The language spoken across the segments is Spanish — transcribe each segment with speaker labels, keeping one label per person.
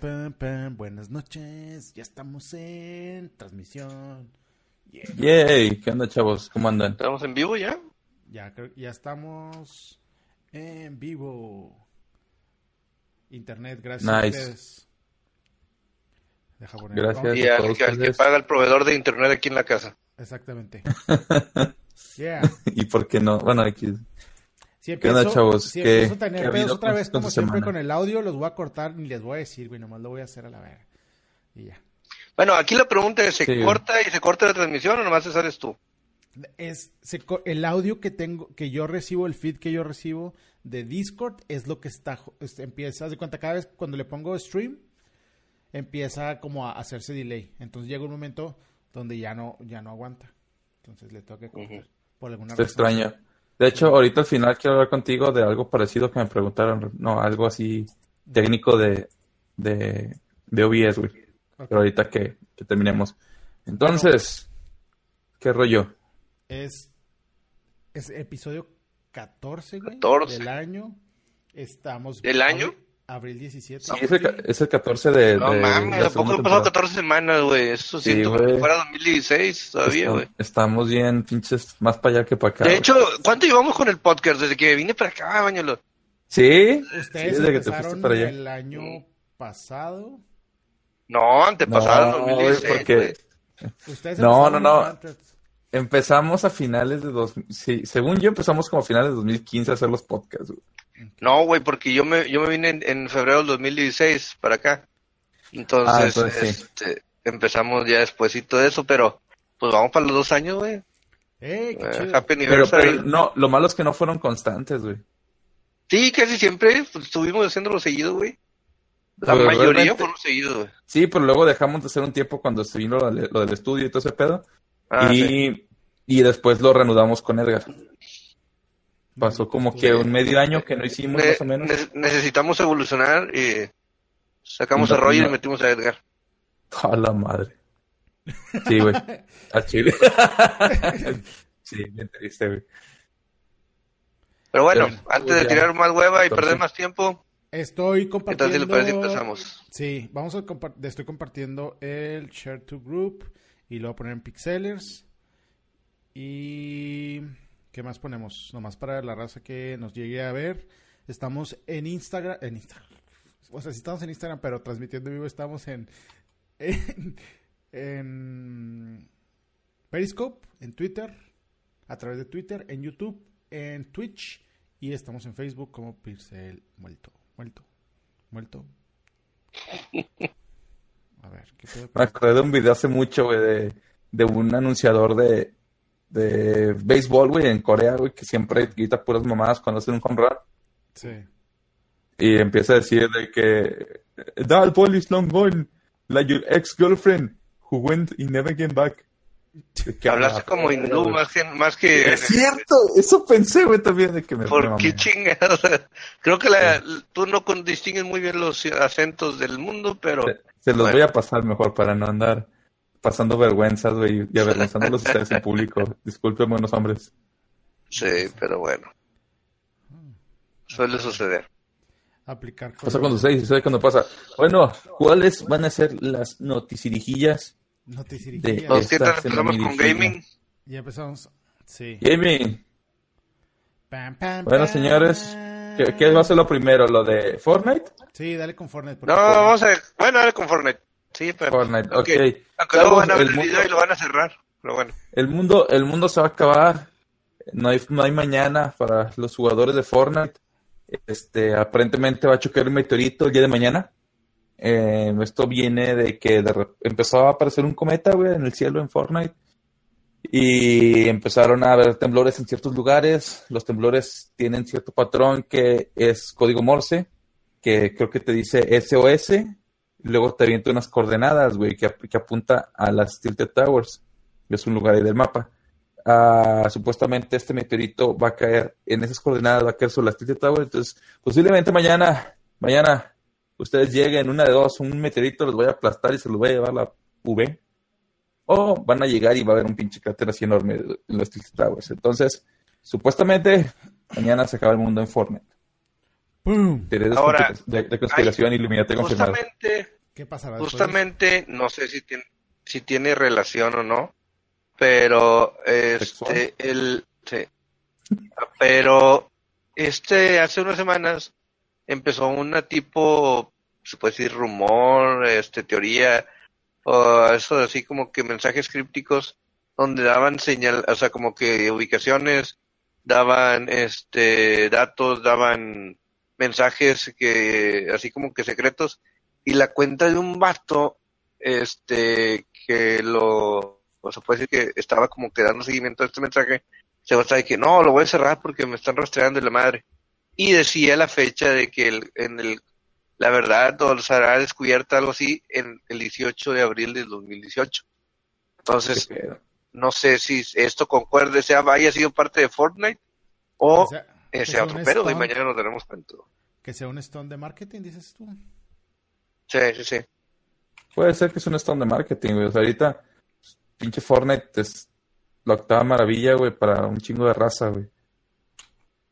Speaker 1: pam, pam. Buenas noches, ya estamos en transmisión. Yeah.
Speaker 2: Yay, ¿qué onda, chavos? ¿Cómo andan?
Speaker 3: ¿Estamos en vivo ya?
Speaker 1: Ya, creo- ya estamos en vivo. Internet, gracias a ustedes. Deja poner-
Speaker 2: Gracias.
Speaker 3: Y al al que paga el proveedor de internet aquí en la casa.
Speaker 1: Exactamente. Yeah.
Speaker 2: ¿Y por qué no? Bueno, aquí.
Speaker 1: Si
Speaker 2: ¿Qué onda,
Speaker 1: empiezo-
Speaker 2: chavos?
Speaker 1: Si
Speaker 2: ¿Qué-
Speaker 1: empiezo a tener
Speaker 2: qué
Speaker 1: pedos otra vez, como siempre
Speaker 2: semana?
Speaker 1: con el audio, los voy a cortar ni les voy a decir, güey, nomás lo voy a hacer a la verga. Y ya.
Speaker 3: Bueno, aquí la pregunta es, ¿se
Speaker 2: Sí.
Speaker 3: corta y se corta la transmisión o nomás te sales tú?
Speaker 1: Es, se el audio que tengo, que yo recibo, el feed que yo recibo de Discord es lo que está, es- empieza, haz de cuenta, cada vez cuando le pongo stream, empieza como a hacerse delay. Entonces llega un momento donde ya no, ya no aguanta. Entonces le tengo que cortar. Por alguna
Speaker 2: Está
Speaker 1: razón.
Speaker 2: extraño. De hecho, ahorita al final quiero hablar contigo de algo parecido que me preguntaron. No, algo así técnico de, de, de OBS, güey. Pero ahorita que, que terminemos. Entonces, ¿qué rollo?
Speaker 1: Es, es episodio 14, güey,
Speaker 3: 14.
Speaker 1: del año. Estamos.
Speaker 3: ¿Del año?
Speaker 1: Abril, abril 17.
Speaker 2: Sí, es el, es el 14 de,
Speaker 3: No
Speaker 2: de
Speaker 3: mames,
Speaker 2: la
Speaker 3: ¿a poco
Speaker 2: segunda
Speaker 3: han pasado
Speaker 2: temporada.
Speaker 3: 14 semanas, güey? Eso
Speaker 2: Sí,
Speaker 3: siento como
Speaker 2: güey.
Speaker 3: que fuera 2016 todavía, güey.
Speaker 2: Estamos bien, pinches, más para allá que para acá.
Speaker 3: De hecho, ¿cuánto llevamos con el podcast? Desde que vine para acá, bañalo.
Speaker 2: ¿Sí? Sí,
Speaker 1: Ustedes
Speaker 2: desde que te fuiste para allá.
Speaker 1: el año pasado.
Speaker 3: No, antepasado,
Speaker 2: No, güey,
Speaker 3: 2016,
Speaker 2: porque.
Speaker 1: Ustedes
Speaker 2: No, no, no.
Speaker 1: antes.
Speaker 2: Empezamos a finales de dos... Sí, según yo empezamos como a finales de 2015 a hacer los podcasts, güey.
Speaker 3: No, güey, porque yo me, yo me vine en, en febrero del 2016 para acá. Entonces,
Speaker 2: Ah, entonces sí.
Speaker 3: este, empezamos ya despuésito de eso, pero pues vamos para los dos años, güey.
Speaker 1: ¡Ey, qué
Speaker 3: Eh,
Speaker 1: chido!
Speaker 3: Happy
Speaker 2: Pero, no, lo malo es que no fueron constantes, güey.
Speaker 3: Sí, casi siempre pues, estuvimos haciéndolo seguido, güey. La
Speaker 2: Pero
Speaker 3: mayoría fueron seguidos, güey.
Speaker 2: Sí, pero luego dejamos de hacer un tiempo cuando se vino lo del estudio y todo ese pedo.
Speaker 3: Ah,
Speaker 2: y,
Speaker 3: sí.
Speaker 2: y después lo reanudamos con Edgar. Pasó como que un medio año que no hicimos
Speaker 3: Ne-
Speaker 2: más o menos.
Speaker 3: ne- necesitamos evolucionar y sacamos
Speaker 2: No,
Speaker 3: a Roger
Speaker 2: no.
Speaker 3: y metimos a Edgar.
Speaker 2: A la madre. Sí, güey. Al chile. sí, bien triste, güey.
Speaker 3: Pero bueno,
Speaker 2: Pero,
Speaker 3: antes de
Speaker 2: ya.
Speaker 3: tirar más hueva y
Speaker 2: Entonces-
Speaker 3: perder más tiempo,
Speaker 1: Estoy
Speaker 3: ¿qué tal
Speaker 1: compartiendo.
Speaker 3: si parece si empezamos?
Speaker 1: Sí, vamos a estoy compartiendo el Share to Group y lo voy a poner en Pixelers. Y ¿qué más ponemos? Nomás para la raza que nos llegue a ver. Estamos en Instagram, en Instagram. O sea, sí estamos en Instagram, pero transmitiendo en vivo estamos en en, en Periscope, en Twitter, a través de Twitter, en YouTube, en Twitch y estamos en Facebook como Pixel Muerto, Muerto, Muerto. A ver, ¿qué
Speaker 2: Me acordé de un video hace mucho, güey, de, de un anunciador de, de béisbol, güey, en Corea, güey, que siempre grita puras mamadas cuando hacen un home run.
Speaker 1: Sí.
Speaker 2: Y empieza a decir de que that ball is long gone, like your ex-girlfriend who went and never came back. Que
Speaker 3: Hablaste como hindú más que, más que
Speaker 2: Es cierto, eso pensé, güey, también de que me
Speaker 3: ¿Por qué chingados? Creo que la, tú no distingues muy bien los acentos del mundo, pero
Speaker 2: Se, se los
Speaker 3: Bueno.
Speaker 2: voy a pasar mejor para no andar pasando vergüenzas, güey, y avergonzándolos ustedes en público. Disculpen, buenos hombres.
Speaker 3: sí, pero bueno. Suele suceder.
Speaker 1: Aplicar
Speaker 2: Pasa cuando ustedes, sucede cuando pasa. Bueno, ¿cuáles van a ser las noticirijillas
Speaker 1: Noticirijillas.
Speaker 2: De-
Speaker 3: Los
Speaker 2: Esta
Speaker 3: empezamos con gaming.
Speaker 1: Ya empezamos. Sí.
Speaker 2: gaming?
Speaker 1: Pam, pam,
Speaker 2: Bueno,
Speaker 1: pam.
Speaker 2: señores, ¿qué, qué va a ser lo primero? ¿Lo de Fortnite?
Speaker 1: Sí, dale con Fortnite.
Speaker 3: No, vamos a ver. Bueno, dale con Fortnite. Sí, pero.
Speaker 2: Fortnite, ok.
Speaker 3: Aunque
Speaker 2: Chavos,
Speaker 3: luego van a ver
Speaker 2: el
Speaker 3: el
Speaker 2: mundo-
Speaker 3: video y lo van a cerrar. Pero bueno.
Speaker 2: El mundo, el mundo se va a acabar. No hay, no hay mañana para los jugadores de Fortnite. Este, aparentemente va a chocar un meteorito el día de mañana. Eh, esto viene de que de empezó a aparecer un cometa, güey, en el cielo en Fortnite. Y empezaron a haber temblores en ciertos lugares. Los temblores tienen cierto patrón que es código Morse, que creo que te dice SOS. Luego te avienta unas coordenadas, güey, que, ap- que apunta a las Tilted Towers. Es un lugar del mapa. Ah, supuestamente este meteorito va a caer en esas coordenadas, va a caer sobre las Tilted Towers. Entonces, posiblemente mañana, mañana, ustedes lleguen, una de dos, un meteorito los vaya a aplastar y se los va a llevar la V. O van a llegar y va a haber un pinche cráter así enorme en las Tilted Towers. Entonces, supuestamente, mañana se acaba el mundo en Fortnite.
Speaker 1: ¡Pum!
Speaker 3: Ahora,
Speaker 2: de, de conspiración, Illuminati confirmado.
Speaker 3: Justamente,
Speaker 1: ¿Qué pasará después?
Speaker 3: justamente, no sé si tiene, si tiene relación o no, pero este, el, sí. pero este, hace unas semanas empezó una tipo, se puede decir rumor, este, teoría, o eso así como que mensajes crípticos donde daban señal, o sea, como que ubicaciones, daban este datos, daban mensajes que así como que secretos y la cuenta de un vato este que lo o sea puede decir que estaba como que dando seguimiento a este mensaje se va a estar de que no lo voy a cerrar porque me están rastreando y la madre y decía la fecha de que el, en el la verdad o será descubierta algo así en el 18 de abril del 2018 entonces no sé si esto concuerde, sea haya sido parte de Fortnite o
Speaker 1: sea-
Speaker 3: eh, sea
Speaker 1: sea
Speaker 3: otro
Speaker 1: un
Speaker 3: pedo, y
Speaker 1: stunt.
Speaker 3: mañana nos daremos cuenta.
Speaker 1: Que sea un stone de marketing, dices tú.
Speaker 3: Sí, sí, sí.
Speaker 2: Puede ser que es un stand de marketing, güey. O sea, ahorita, pinche Fortnite es la octava maravilla, güey, para un chingo de raza, güey.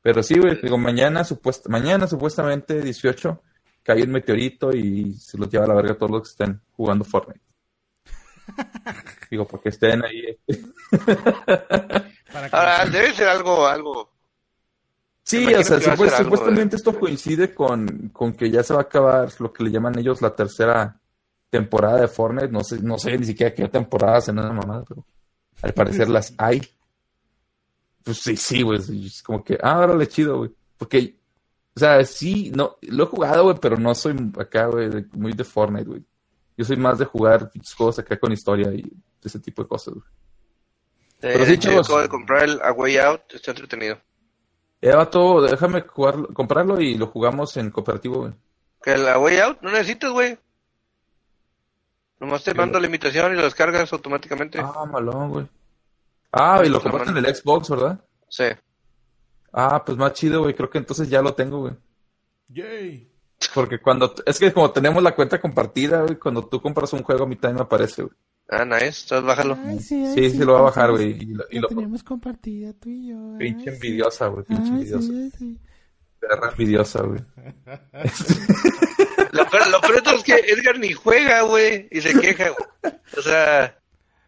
Speaker 2: Pero sí, güey, digo, mañana, supuest mañana supuestamente, 18, cae un meteorito y se los lleva a la verga a todos los que estén jugando Fortnite. Digo, porque estén ahí.
Speaker 3: Ahora, debe ser algo, algo.
Speaker 2: Sí, o sea,
Speaker 3: algo
Speaker 2: supuestamente esto coincide con, con que ya se va a acabar lo que le llaman ellos la tercera temporada de Fortnite. No sé, no sé ni siquiera qué temporada hacen esa mamada, pero al parecer las hay. Pues sí, sí, güey. Es como que, ah, órale, chido, güey. Porque, o sea, sí, no, lo he jugado, güey, pero no soy acá, güey, muy de Fortnite, güey. Yo soy más de jugar juegos acá con historia y ese tipo de cosas, güey. Pero sí, chavos.
Speaker 3: acabo de comprar el A Way Out, está entretenido.
Speaker 2: Eh, vato, déjame jugarlo, comprarlo y lo jugamos en cooperativo, güey.
Speaker 3: Que el A Way Out no necesitas, güey. Nomás te mando la invitación y lo descargas automáticamente.
Speaker 2: Ah, malón, güey. Ah, y lo compraste en el Xbox, ¿verdad?
Speaker 3: Sí.
Speaker 2: Ah, pues más chido, güey. Creo que entonces ya lo tengo, güey.
Speaker 1: Yay.
Speaker 2: Porque cuando... Es que como tenemos la cuenta compartida, güey, cuando tú compras un juego a mí también me aparece, güey.
Speaker 3: Ah, nice. Entonces bájalo.
Speaker 1: Ay,
Speaker 2: Sí,
Speaker 1: ay,
Speaker 2: sí, lo voy a bajar, güey. Y lo, y
Speaker 1: La
Speaker 2: lo-
Speaker 1: tenemos compartida tú y yo. ay,
Speaker 2: pinche envidiosa, güey. Pinche envidiosa.
Speaker 1: sí, sí.
Speaker 2: Perra envidiosa, güey.
Speaker 3: Lo peor, lo peor de todo es que Edgar ni juega, güey, y se queja, güey. O sea,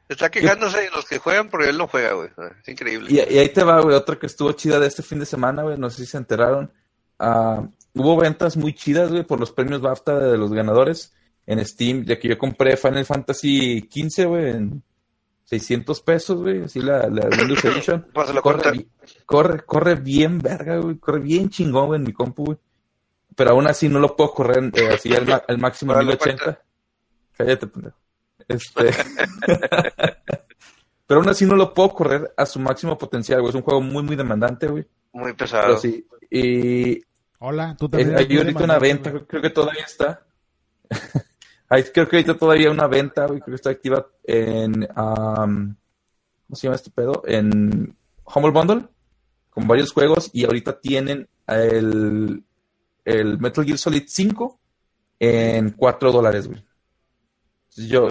Speaker 3: está quejándose de los que juegan porque él no juega, güey. Es increíble.
Speaker 2: Y, y ahí te va, güey, otra que estuvo chida de este fin de semana, güey, no sé si se enteraron. Ah, hubo ventas muy chidas, güey, por los premios BAFTA de los ganadores en Steam, ya que yo compré Final Fantasy XV, güey, en 600 pesos, güey, así la, la Windows Edition.
Speaker 3: Pásalo
Speaker 2: Corre, corre, corre bien verga, güey, corre bien chingón, güey, en mi compu, güey. Pero aún así no lo puedo correr eh, así al, al máximo
Speaker 3: Dale
Speaker 2: 1080. Cállate, pendejo. Este... Pero aún así no lo puedo correr a su máximo potencial, güey. Es un juego muy, muy demandante, güey.
Speaker 3: Muy
Speaker 2: Pero
Speaker 3: pesado.
Speaker 2: sí. Y
Speaker 1: Hola, tú también.
Speaker 2: hay ahorita una venta,
Speaker 1: güey.
Speaker 2: creo que todavía está. Hay, creo que ahorita todavía una venta, güey. Creo que está activa en. ¿Cómo se llama este pedo? En Humble Bundle. Con varios juegos. Y ahorita tienen el, el Metal Gear Solid 5 en 4 dólares, güey. Yo,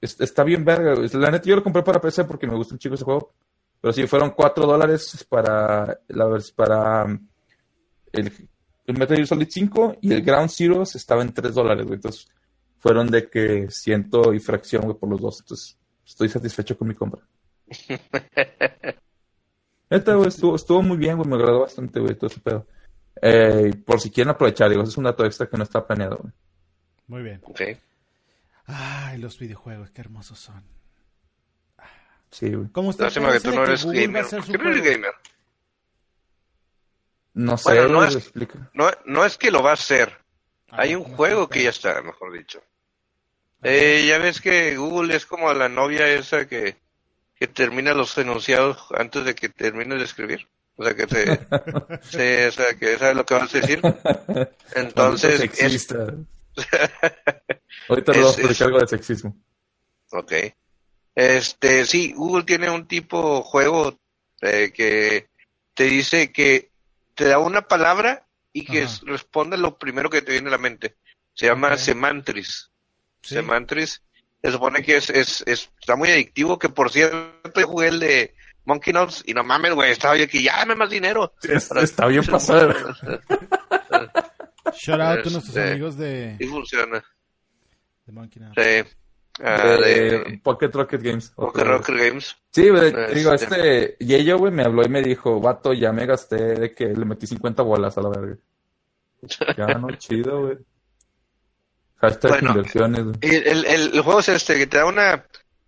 Speaker 2: es- está bien verga, güey. La neta yo lo compré para PC porque me gusta un chico ese juego. Pero sí, fueron 4 dólares para, la, para um, el, el Metal Gear Solid 5 y el Ground Zeroes estaba en 3 dólares, güey. Entonces fueron de que ciento y fracción, güey, por los dos. Entonces estoy satisfecho con mi compra. Neta, güey, estuvo, estuvo muy bien, güey. Me agradó bastante, güey, todo ese pedo. Eh, por si quieren aprovechar, digo, es un dato extra que no está planeado, güey.
Speaker 1: Muy bien.
Speaker 3: Ok.
Speaker 1: Ay, los videojuegos, qué hermosos son.
Speaker 2: Sí, güey.
Speaker 1: ¿Cómo está
Speaker 3: Lástima que tú no eres gamer.
Speaker 1: hacer su
Speaker 3: ¿Por qué no eres gamer?
Speaker 2: No sé,
Speaker 3: Bueno, no es-
Speaker 2: explica.
Speaker 3: No, no es que lo va a hacer.
Speaker 1: A
Speaker 3: Hay un
Speaker 1: ¿cómo
Speaker 3: juego que ya está, mejor dicho. Eh, ya ves que Google es como la novia esa que, que termina los enunciados antes de que termine de escribir. O sea, que se, se- o sea, que sabe lo que vas a decir. Entonces, es.
Speaker 2: Ahorita nos vamos a
Speaker 3: es-
Speaker 2: platicar algo de sexismo.
Speaker 3: ok. Este, sí, Google tiene un tipo juego eh, que te dice que te da una palabra y que
Speaker 1: Ajá.
Speaker 3: es- responde lo primero que te viene a la mente. Se llama. Semantris.
Speaker 1: Sí.
Speaker 3: Semantris. Se supone que es, es, es- está muy adictivo, que por cierto jugué el de Monkey Notes y no mames, güey, estaba yo aquí, ya dame más dinero.
Speaker 2: Es- está bien pasado.
Speaker 1: Shout out a nuestros
Speaker 3: Este,
Speaker 1: amigos de,
Speaker 3: Sí funciona.
Speaker 1: de Monkey Now.
Speaker 3: Sí. Ah,
Speaker 2: de
Speaker 3: de
Speaker 2: Pocket Rocket Games.
Speaker 3: Poker Rocker Games.
Speaker 2: Sí, güey,
Speaker 3: Este-
Speaker 2: digo, este Yeyo, güey, me habló y me dijo, vato, ya me gasté de que le metí 50 bolas a la verga. Ya, no, chido, güey. Hashtag
Speaker 3: Bueno.
Speaker 2: inversiones,
Speaker 3: el, el- el juego es este, que te da una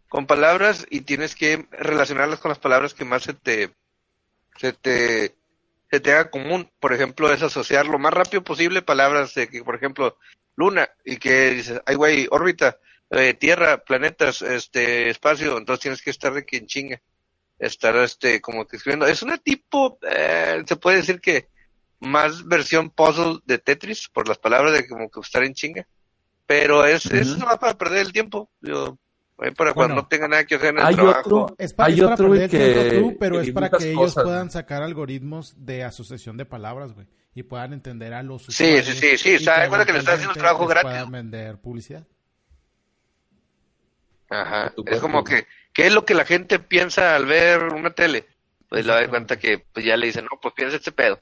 Speaker 3: con palabras y tienes que relacionarlas con las palabras que más se te se te se te haga común. Por ejemplo, es asociar lo más rápido posible palabras de que, por ejemplo, luna y que dices, ay güey, órbita, eh, tierra, planetas, este espacio, entonces tienes que estar de que en chinga, estar este como que escribiendo. Es una tipo, eh, se puede decir que más versión puzzle de Tetris por las palabras de como que estar en chinga. Pero es, es
Speaker 2: Ujú.
Speaker 3: nomás para perder el tiempo. Digo, para
Speaker 1: Bueno.
Speaker 3: cuando no tenga nada que hacer en el
Speaker 2: Hay
Speaker 3: trabajo.
Speaker 2: otro,
Speaker 1: Es, pa-
Speaker 2: hay
Speaker 1: es para
Speaker 2: otro, que...
Speaker 1: tú, pero
Speaker 2: que
Speaker 1: es para que ellos
Speaker 2: cosas,
Speaker 1: puedan sacar algoritmos de asociación de palabras, güey. Y puedan entender a los
Speaker 3: Sí,
Speaker 1: usuarios.
Speaker 3: sí, sí, sí,
Speaker 1: y
Speaker 3: sabe cuenta que le estás haciendo trabajo gratis.
Speaker 1: puedan vender publicidad.
Speaker 3: Ajá. Es como que, ¿qué es lo que la gente piensa al ver una tele? Pues le da cuenta que pues ya le dicen, no, pues piensa este pedo.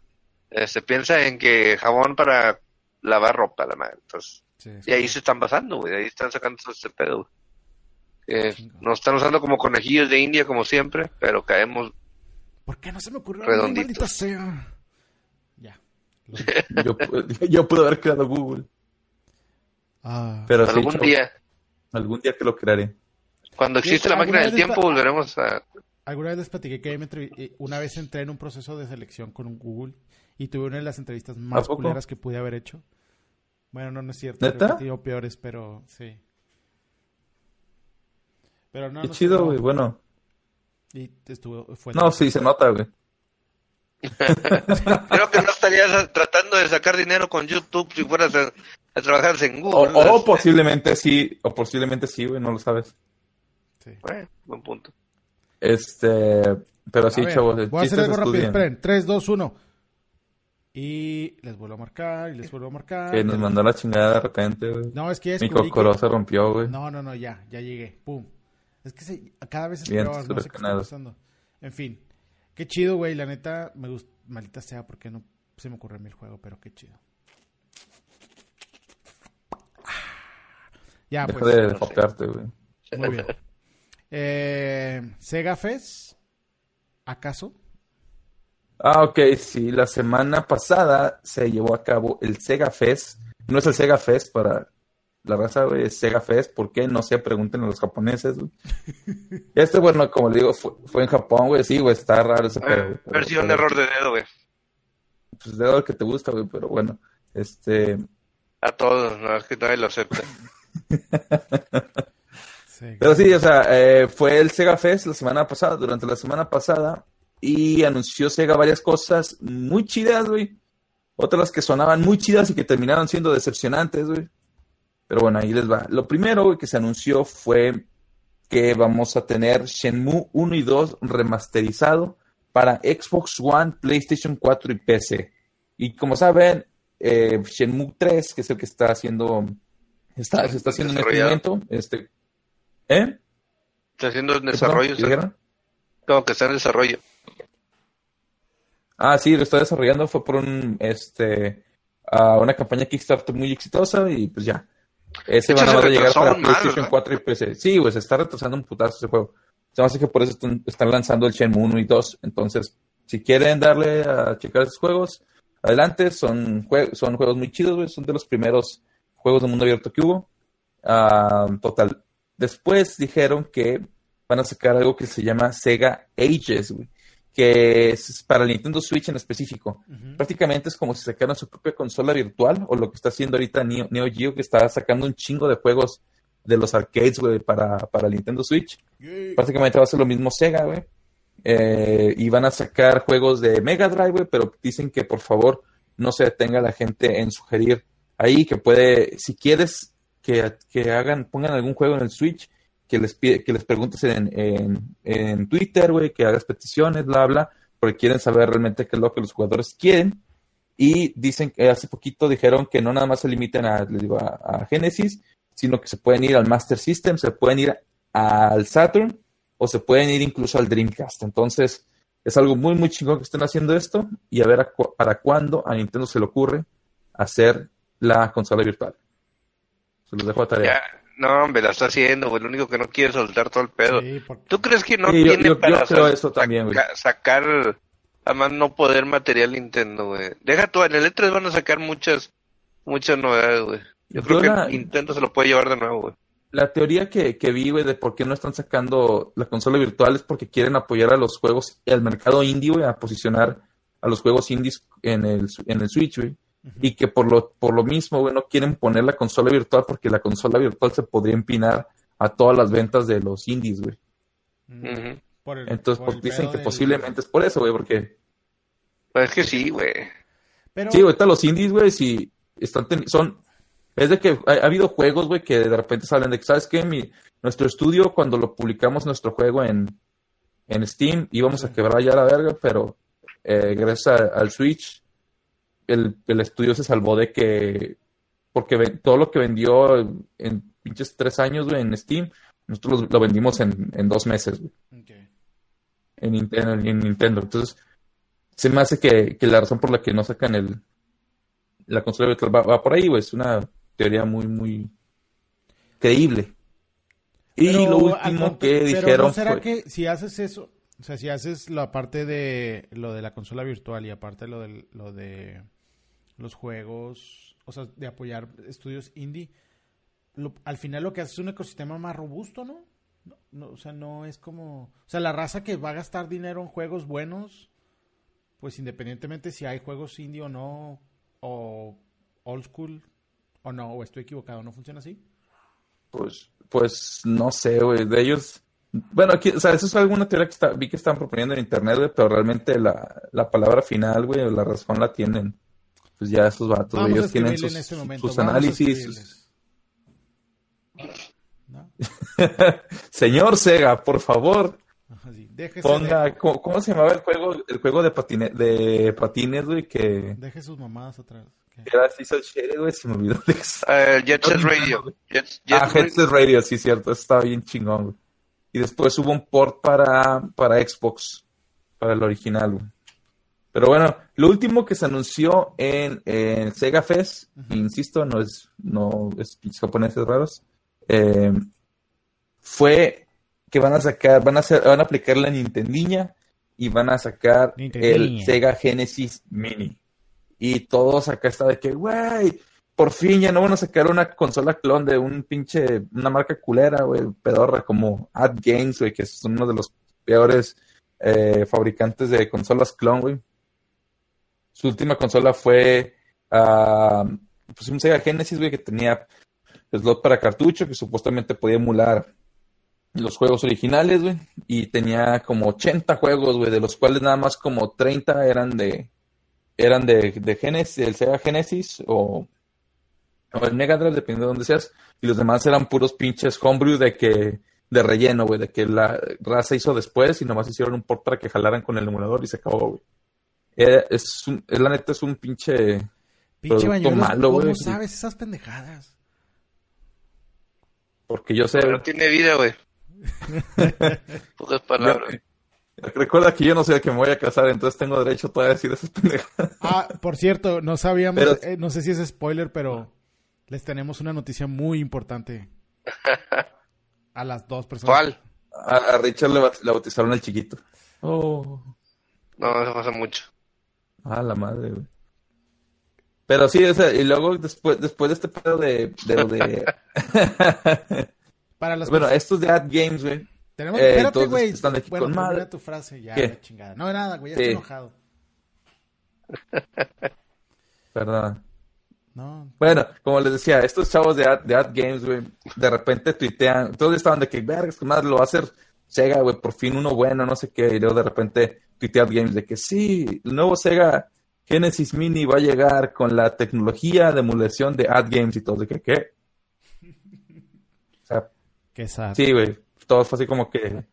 Speaker 3: Se piensa en que jabón para lavar ropa, la madre. Entonces,
Speaker 1: Sí,
Speaker 3: y ahí se están basando, güey. Ahí están sacando todo este pedo. güey. Eh, nos están usando como conejillos de India, como siempre, pero caemos.
Speaker 1: ¿Por qué no se me ocurrió?
Speaker 3: Redondito.
Speaker 1: Maldita sea. Ya.
Speaker 2: Yo, yo pude haber creado Google,
Speaker 1: Ah.
Speaker 2: pero
Speaker 3: algún día,
Speaker 2: algún día que lo crearé.
Speaker 3: cuando existe la máquina del tiempo, volveremos a.
Speaker 1: Alguna vez les platiqué que me eh, una vez entré en un proceso de selección con un Google y tuve una de las entrevistas más culeras que pude haber hecho. Bueno, no, no es cierto.
Speaker 2: ¿Neta?
Speaker 1: he peores, pero sí. Pero no,
Speaker 2: Qué
Speaker 1: no
Speaker 2: chido, güey, bueno.
Speaker 1: Y estuvo, fue
Speaker 2: No, sí, se nota, güey.
Speaker 3: Creo que no estarías tratando de sacar dinero con YouTube si fueras a, a trabajar en Google.
Speaker 2: o posiblemente sí, o posiblemente sí, güey, no lo sabes.
Speaker 1: Sí.
Speaker 3: bueno, buen punto.
Speaker 2: Este, pero sí,
Speaker 1: A ver,
Speaker 2: chavos,
Speaker 1: voy a hacer
Speaker 2: es
Speaker 1: algo rápido. Esperen, 3, 2, 1. Y les vuelvo a marcar, y les vuelvo a marcar.
Speaker 2: Que nos mandó la chingada de repente, güey.
Speaker 1: No, es que
Speaker 2: Mi
Speaker 1: descubrí que-
Speaker 2: cocoró se rompió, güey.
Speaker 1: No, no, no, ya, ya llegué. Pum. Es que se- cada vez es peor, no sé qué está pasando. En fin. Qué chido, güey. La neta, me gusta. Maldita sea, porque no se me ocurrió a mí el juego, pero qué chido. Ya,
Speaker 2: Deja
Speaker 1: pues.
Speaker 2: de fopearte, güey.
Speaker 1: Muy bien. Eh, Sega Fest. ¿Acaso?
Speaker 2: Ah, ok, sí, la semana pasada se llevó a cabo el Sega Fest. No es el Sega Fest para la raza, güey, es Sega Fest. ¿Por qué? No sé, pregunten a los japoneses, güey. Este, bueno, como le digo, fue, fue en Japón, güey, sí, güey, está raro ese pedo.
Speaker 3: Versión
Speaker 2: pero-
Speaker 3: error de dedo, güey.
Speaker 2: Pues de lo que te gusta, güey, pero bueno, este...
Speaker 3: A todos, no es que nadie lo acepta.
Speaker 2: Pero sí, o sea, eh, fue el Sega Fest la semana pasada, durante la semana pasada, y anunció Sega varias cosas muy chidas, güey. Otras que sonaban muy chidas y que terminaron siendo decepcionantes, güey. Pero bueno, ahí les va. Lo primero, que se anunció fue que vamos a tener Shenmue 1 y 2 remasterizado para Xbox One, PlayStation 4 y PC. Y como saben, eh, Shenmue 3, que es el que está haciendo, está, se está haciendo en este momento, este, ¿eh?
Speaker 3: Está haciendo en
Speaker 2: ¿Qué
Speaker 3: desarrollo,
Speaker 2: dijeron?
Speaker 3: como que está en desarrollo.
Speaker 2: Ah, sí, lo está desarrollando, fue por un, este, ah, una campaña Kickstarter muy exitosa y pues ya. Ese
Speaker 3: De
Speaker 2: va
Speaker 3: hecho,
Speaker 2: a llegar para PlayStation
Speaker 3: ¿verdad?
Speaker 2: 4 y PC. Sí, pues se está retrasando un putazo ese juego. Se me hace que por eso están, están lanzando el Shenmue 1 y 2. Entonces, si quieren darle a checar esos juegos, adelante, son, jue- son juegos muy chidos, güey, son de los primeros juegos de mundo abierto que hubo. Ah, total. Después dijeron que van a sacar algo que se llama Sega Ages, güey, que es para el Nintendo Switch en específico. Prácticamente es como si sacaran su propia consola virtual, o lo que está haciendo ahorita Neo, Neo Geo, que está sacando un chingo de juegos de los arcades, güey, para, para el Nintendo Switch. Prácticamente va a ser lo mismo Sega, güey. Eh, y van a sacar juegos de Mega Drive, güey, pero dicen que por favor no se detenga la gente en sugerir ahí que puede, si quieres que, que hagan, pongan algún juego en el Switch, que les pide, que les preguntes en, en, en Twitter, güey, que hagas peticiones, bla, bla, porque quieren saber realmente qué es lo que los jugadores quieren. Y dicen que hace poquito dijeron que no nada más se limiten a, a, a Genesis, sino que se pueden ir al Master System, se pueden ir al Saturn o se pueden ir incluso al Dreamcast. Entonces, es algo muy, muy chingón que estén haciendo esto y a ver para cuándo a Nintendo se le ocurre hacer la consola virtual. Se los dejo a tarea.
Speaker 3: No, hombre, la está haciendo, güey. Lo único que no quiere soltar todo el pedo. ¿Tú crees que no tiene
Speaker 2: para eso también,
Speaker 3: sacar, además no poder material Nintendo, güey? Deja tú, en el E3 van a sacar muchas, muchas novedades, güey. Yo, creo que Nintendo se lo puede llevar de nuevo, güey.
Speaker 2: La teoría que, que vi, güey, de por qué no están sacando la consola virtual es porque quieren apoyar a los juegos, al mercado indie, güey, a posicionar a los juegos indies en el, en el Switch, güey y que por lo, por lo mismo, güey, no quieren poner la consola virtual porque la consola virtual se podría empinar a todas las ventas de los indies, güey. Entonces, pues, dicen que posiblemente es por eso, güey, porque...
Speaker 3: Pues es que sí, güey.
Speaker 2: Pero... Sí, ahorita los indies, güey, sí están son... Es de que ha, habido juegos, güey, que de repente salen de que, ¿sabes qué? Mi, nuestro estudio, cuando lo publicamos nuestro juego en, en Steam, íbamos a quebrar ya la verga, pero eh, gracias al Switch el, el estudio se salvó de que, porque todo lo que vendió en pinches tres años, en Steam, nosotros lo, vendimos en, en, dos meses, En, en, Nintendo. Entonces, se me hace que, que, la razón por la que no sacan el la consola virtual va, por ahí, güey. Es una teoría muy, muy creíble.
Speaker 1: y lo último que dijeron. ¿no será que si haces eso, o sea, si haces la parte de lo de la consola virtual y aparte lo de, lo de los juegos, o sea, de apoyar estudios indie, al final lo que hace es un ecosistema más robusto, ¿no? ¿no? O sea, no es como... O sea, la raza que va a gastar dinero en juegos buenos, pues independientemente si hay juegos indie o no, o old school o no, o estoy equivocado, ¿no funciona así?
Speaker 2: Pues, pues no sé, güey, de ellos... Bueno, aquí, o sea, eso es alguna teoría que vi que están proponiendo en internet, güey, pero realmente la, la palabra final, güey, la razón la tienen pues ya esos vatos, ellos tienen sus, este sus análisis. Señor Sega, por favor, ponga, ¿cómo, se llamaba el juego, el juego de, patine, de patines, güey? Que...
Speaker 1: Deje sus mamadas atrás.
Speaker 2: Era así, güey, se me olvidó.
Speaker 3: Uh, Jet Set Radio.
Speaker 2: ah, Jet Set Radio, sí, cierto, estaba bien chingón, güey. Y después hubo un port para, para Xbox, para el original, güey. Pero bueno, lo último que se anunció en, Sega Fest, insisto, no es, no es japoneses raros, eh, fue que van a sacar, van a hacer, van a aplicar la Nintendiña y van a sacar el Sega Genesis Mini. Y todos acá está de que, güey, por fin ya no van a sacar una consola clon de un pinche, una marca culera, güey, pedorra como Ad Games, güey, que es uno de los peores eh, fabricantes de consolas clon, güey. Su última consola fue uh, pues un Sega Genesis, güey, que tenía slot para cartucho, que supuestamente podía emular los juegos originales, güey. Y tenía como 80 juegos, güey, de los cuales nada más como 30 eran de eran de, de Genesis, el Sega Genesis o, el Mega Drive, dependiendo de dónde seas. Y los demás eran puros pinches homebrew de que de relleno, güey, de que la raza hizo después y nomás hicieron un port para que jalaran con el emulador y se acabó, güey. Eh, es, un, la neta es un pinche,
Speaker 1: pinche producto malo. ¿Cómo sabes esas pendejadas?
Speaker 2: Porque yo sé.
Speaker 3: Pero tiene vida, güey. Pocas palabras.
Speaker 2: Recuerda que yo no sé a que me voy a casar, entonces tengo derecho todavía a decir esas pendejadas.
Speaker 1: Ah, por cierto, no sabíamos, eh, no sé si es spoiler, pero les tenemos una noticia muy importante. A las dos personas.
Speaker 3: ¿Cuál?
Speaker 2: A, Richard le, bautizaron al chiquito.
Speaker 3: Oh. No, eso pasa mucho.
Speaker 2: Ah, la madre, güey. Pero sí, o sea, y luego después, después de este pedo de... de,
Speaker 1: Para los
Speaker 2: bueno, estos de Ad Games, güey.
Speaker 1: Tenemos... Eh, espérate, güey. Están aquí bueno, con madre. tu frase, ya, ¿Qué? chingada. No, nada, güey, ya estoy enojado.
Speaker 2: Perdón. No. Bueno, como les decía, estos chavos de Ad, de Ad Games, güey, de repente tuitean, todos estaban de que, vergas, madre, lo va a hacer Sega, güey, por fin uno bueno, no sé qué, y luego de repente tuitear games de que sí, el nuevo Sega Genesis Mini va a llegar con la tecnología de emulación de Ad Games y todo, de que qué. O sea,
Speaker 1: qué sad.
Speaker 2: Sí, güey, todo fue así como que,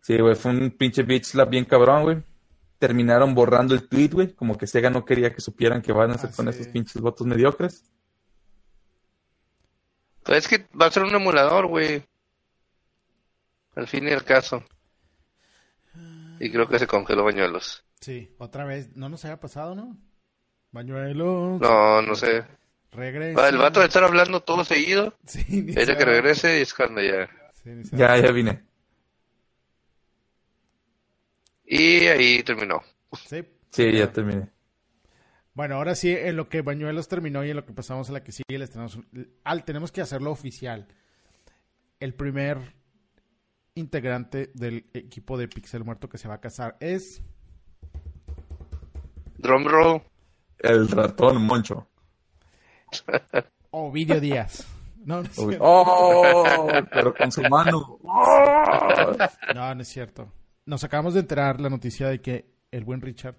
Speaker 2: sí, güey, fue un pinche bitch slap bien cabrón, güey. Terminaron borrando el tweet, güey, como que Sega no quería que supieran que van a hacer ah, con esos pinches votos mediocres.
Speaker 3: Pues es que va a ser un emulador, güey. Al fin y al caso. Y creo que se congeló Bañuelos.
Speaker 1: Sí, otra vez. No nos había pasado, ¿no? Bañuelos.
Speaker 3: No, no sé.
Speaker 1: Regresa.
Speaker 3: El vato de estar hablando todo seguido.
Speaker 1: Sí, ni
Speaker 3: Ella que regrese y es cuando ya.
Speaker 1: Sí, ni
Speaker 2: Ya, ya vine.
Speaker 3: Y ahí terminó.
Speaker 1: Sí.
Speaker 2: Sí, ya terminé.
Speaker 1: Bueno, ahora sí, en lo que Bañuelos terminó y en lo que pasamos a la que sigue, les tenemos, al, tenemos que hacerlo oficial. El primer integrante del equipo de Pixel Muerto que se va a casar es...
Speaker 3: Drum roll.
Speaker 2: El ratón moncho.
Speaker 1: Ovidio Díaz. No, no es cierto.
Speaker 2: ¡Oh! Pero con su mano. ¡Oh!
Speaker 1: No, no es cierto. Nos acabamos de enterar la noticia de que el buen Richard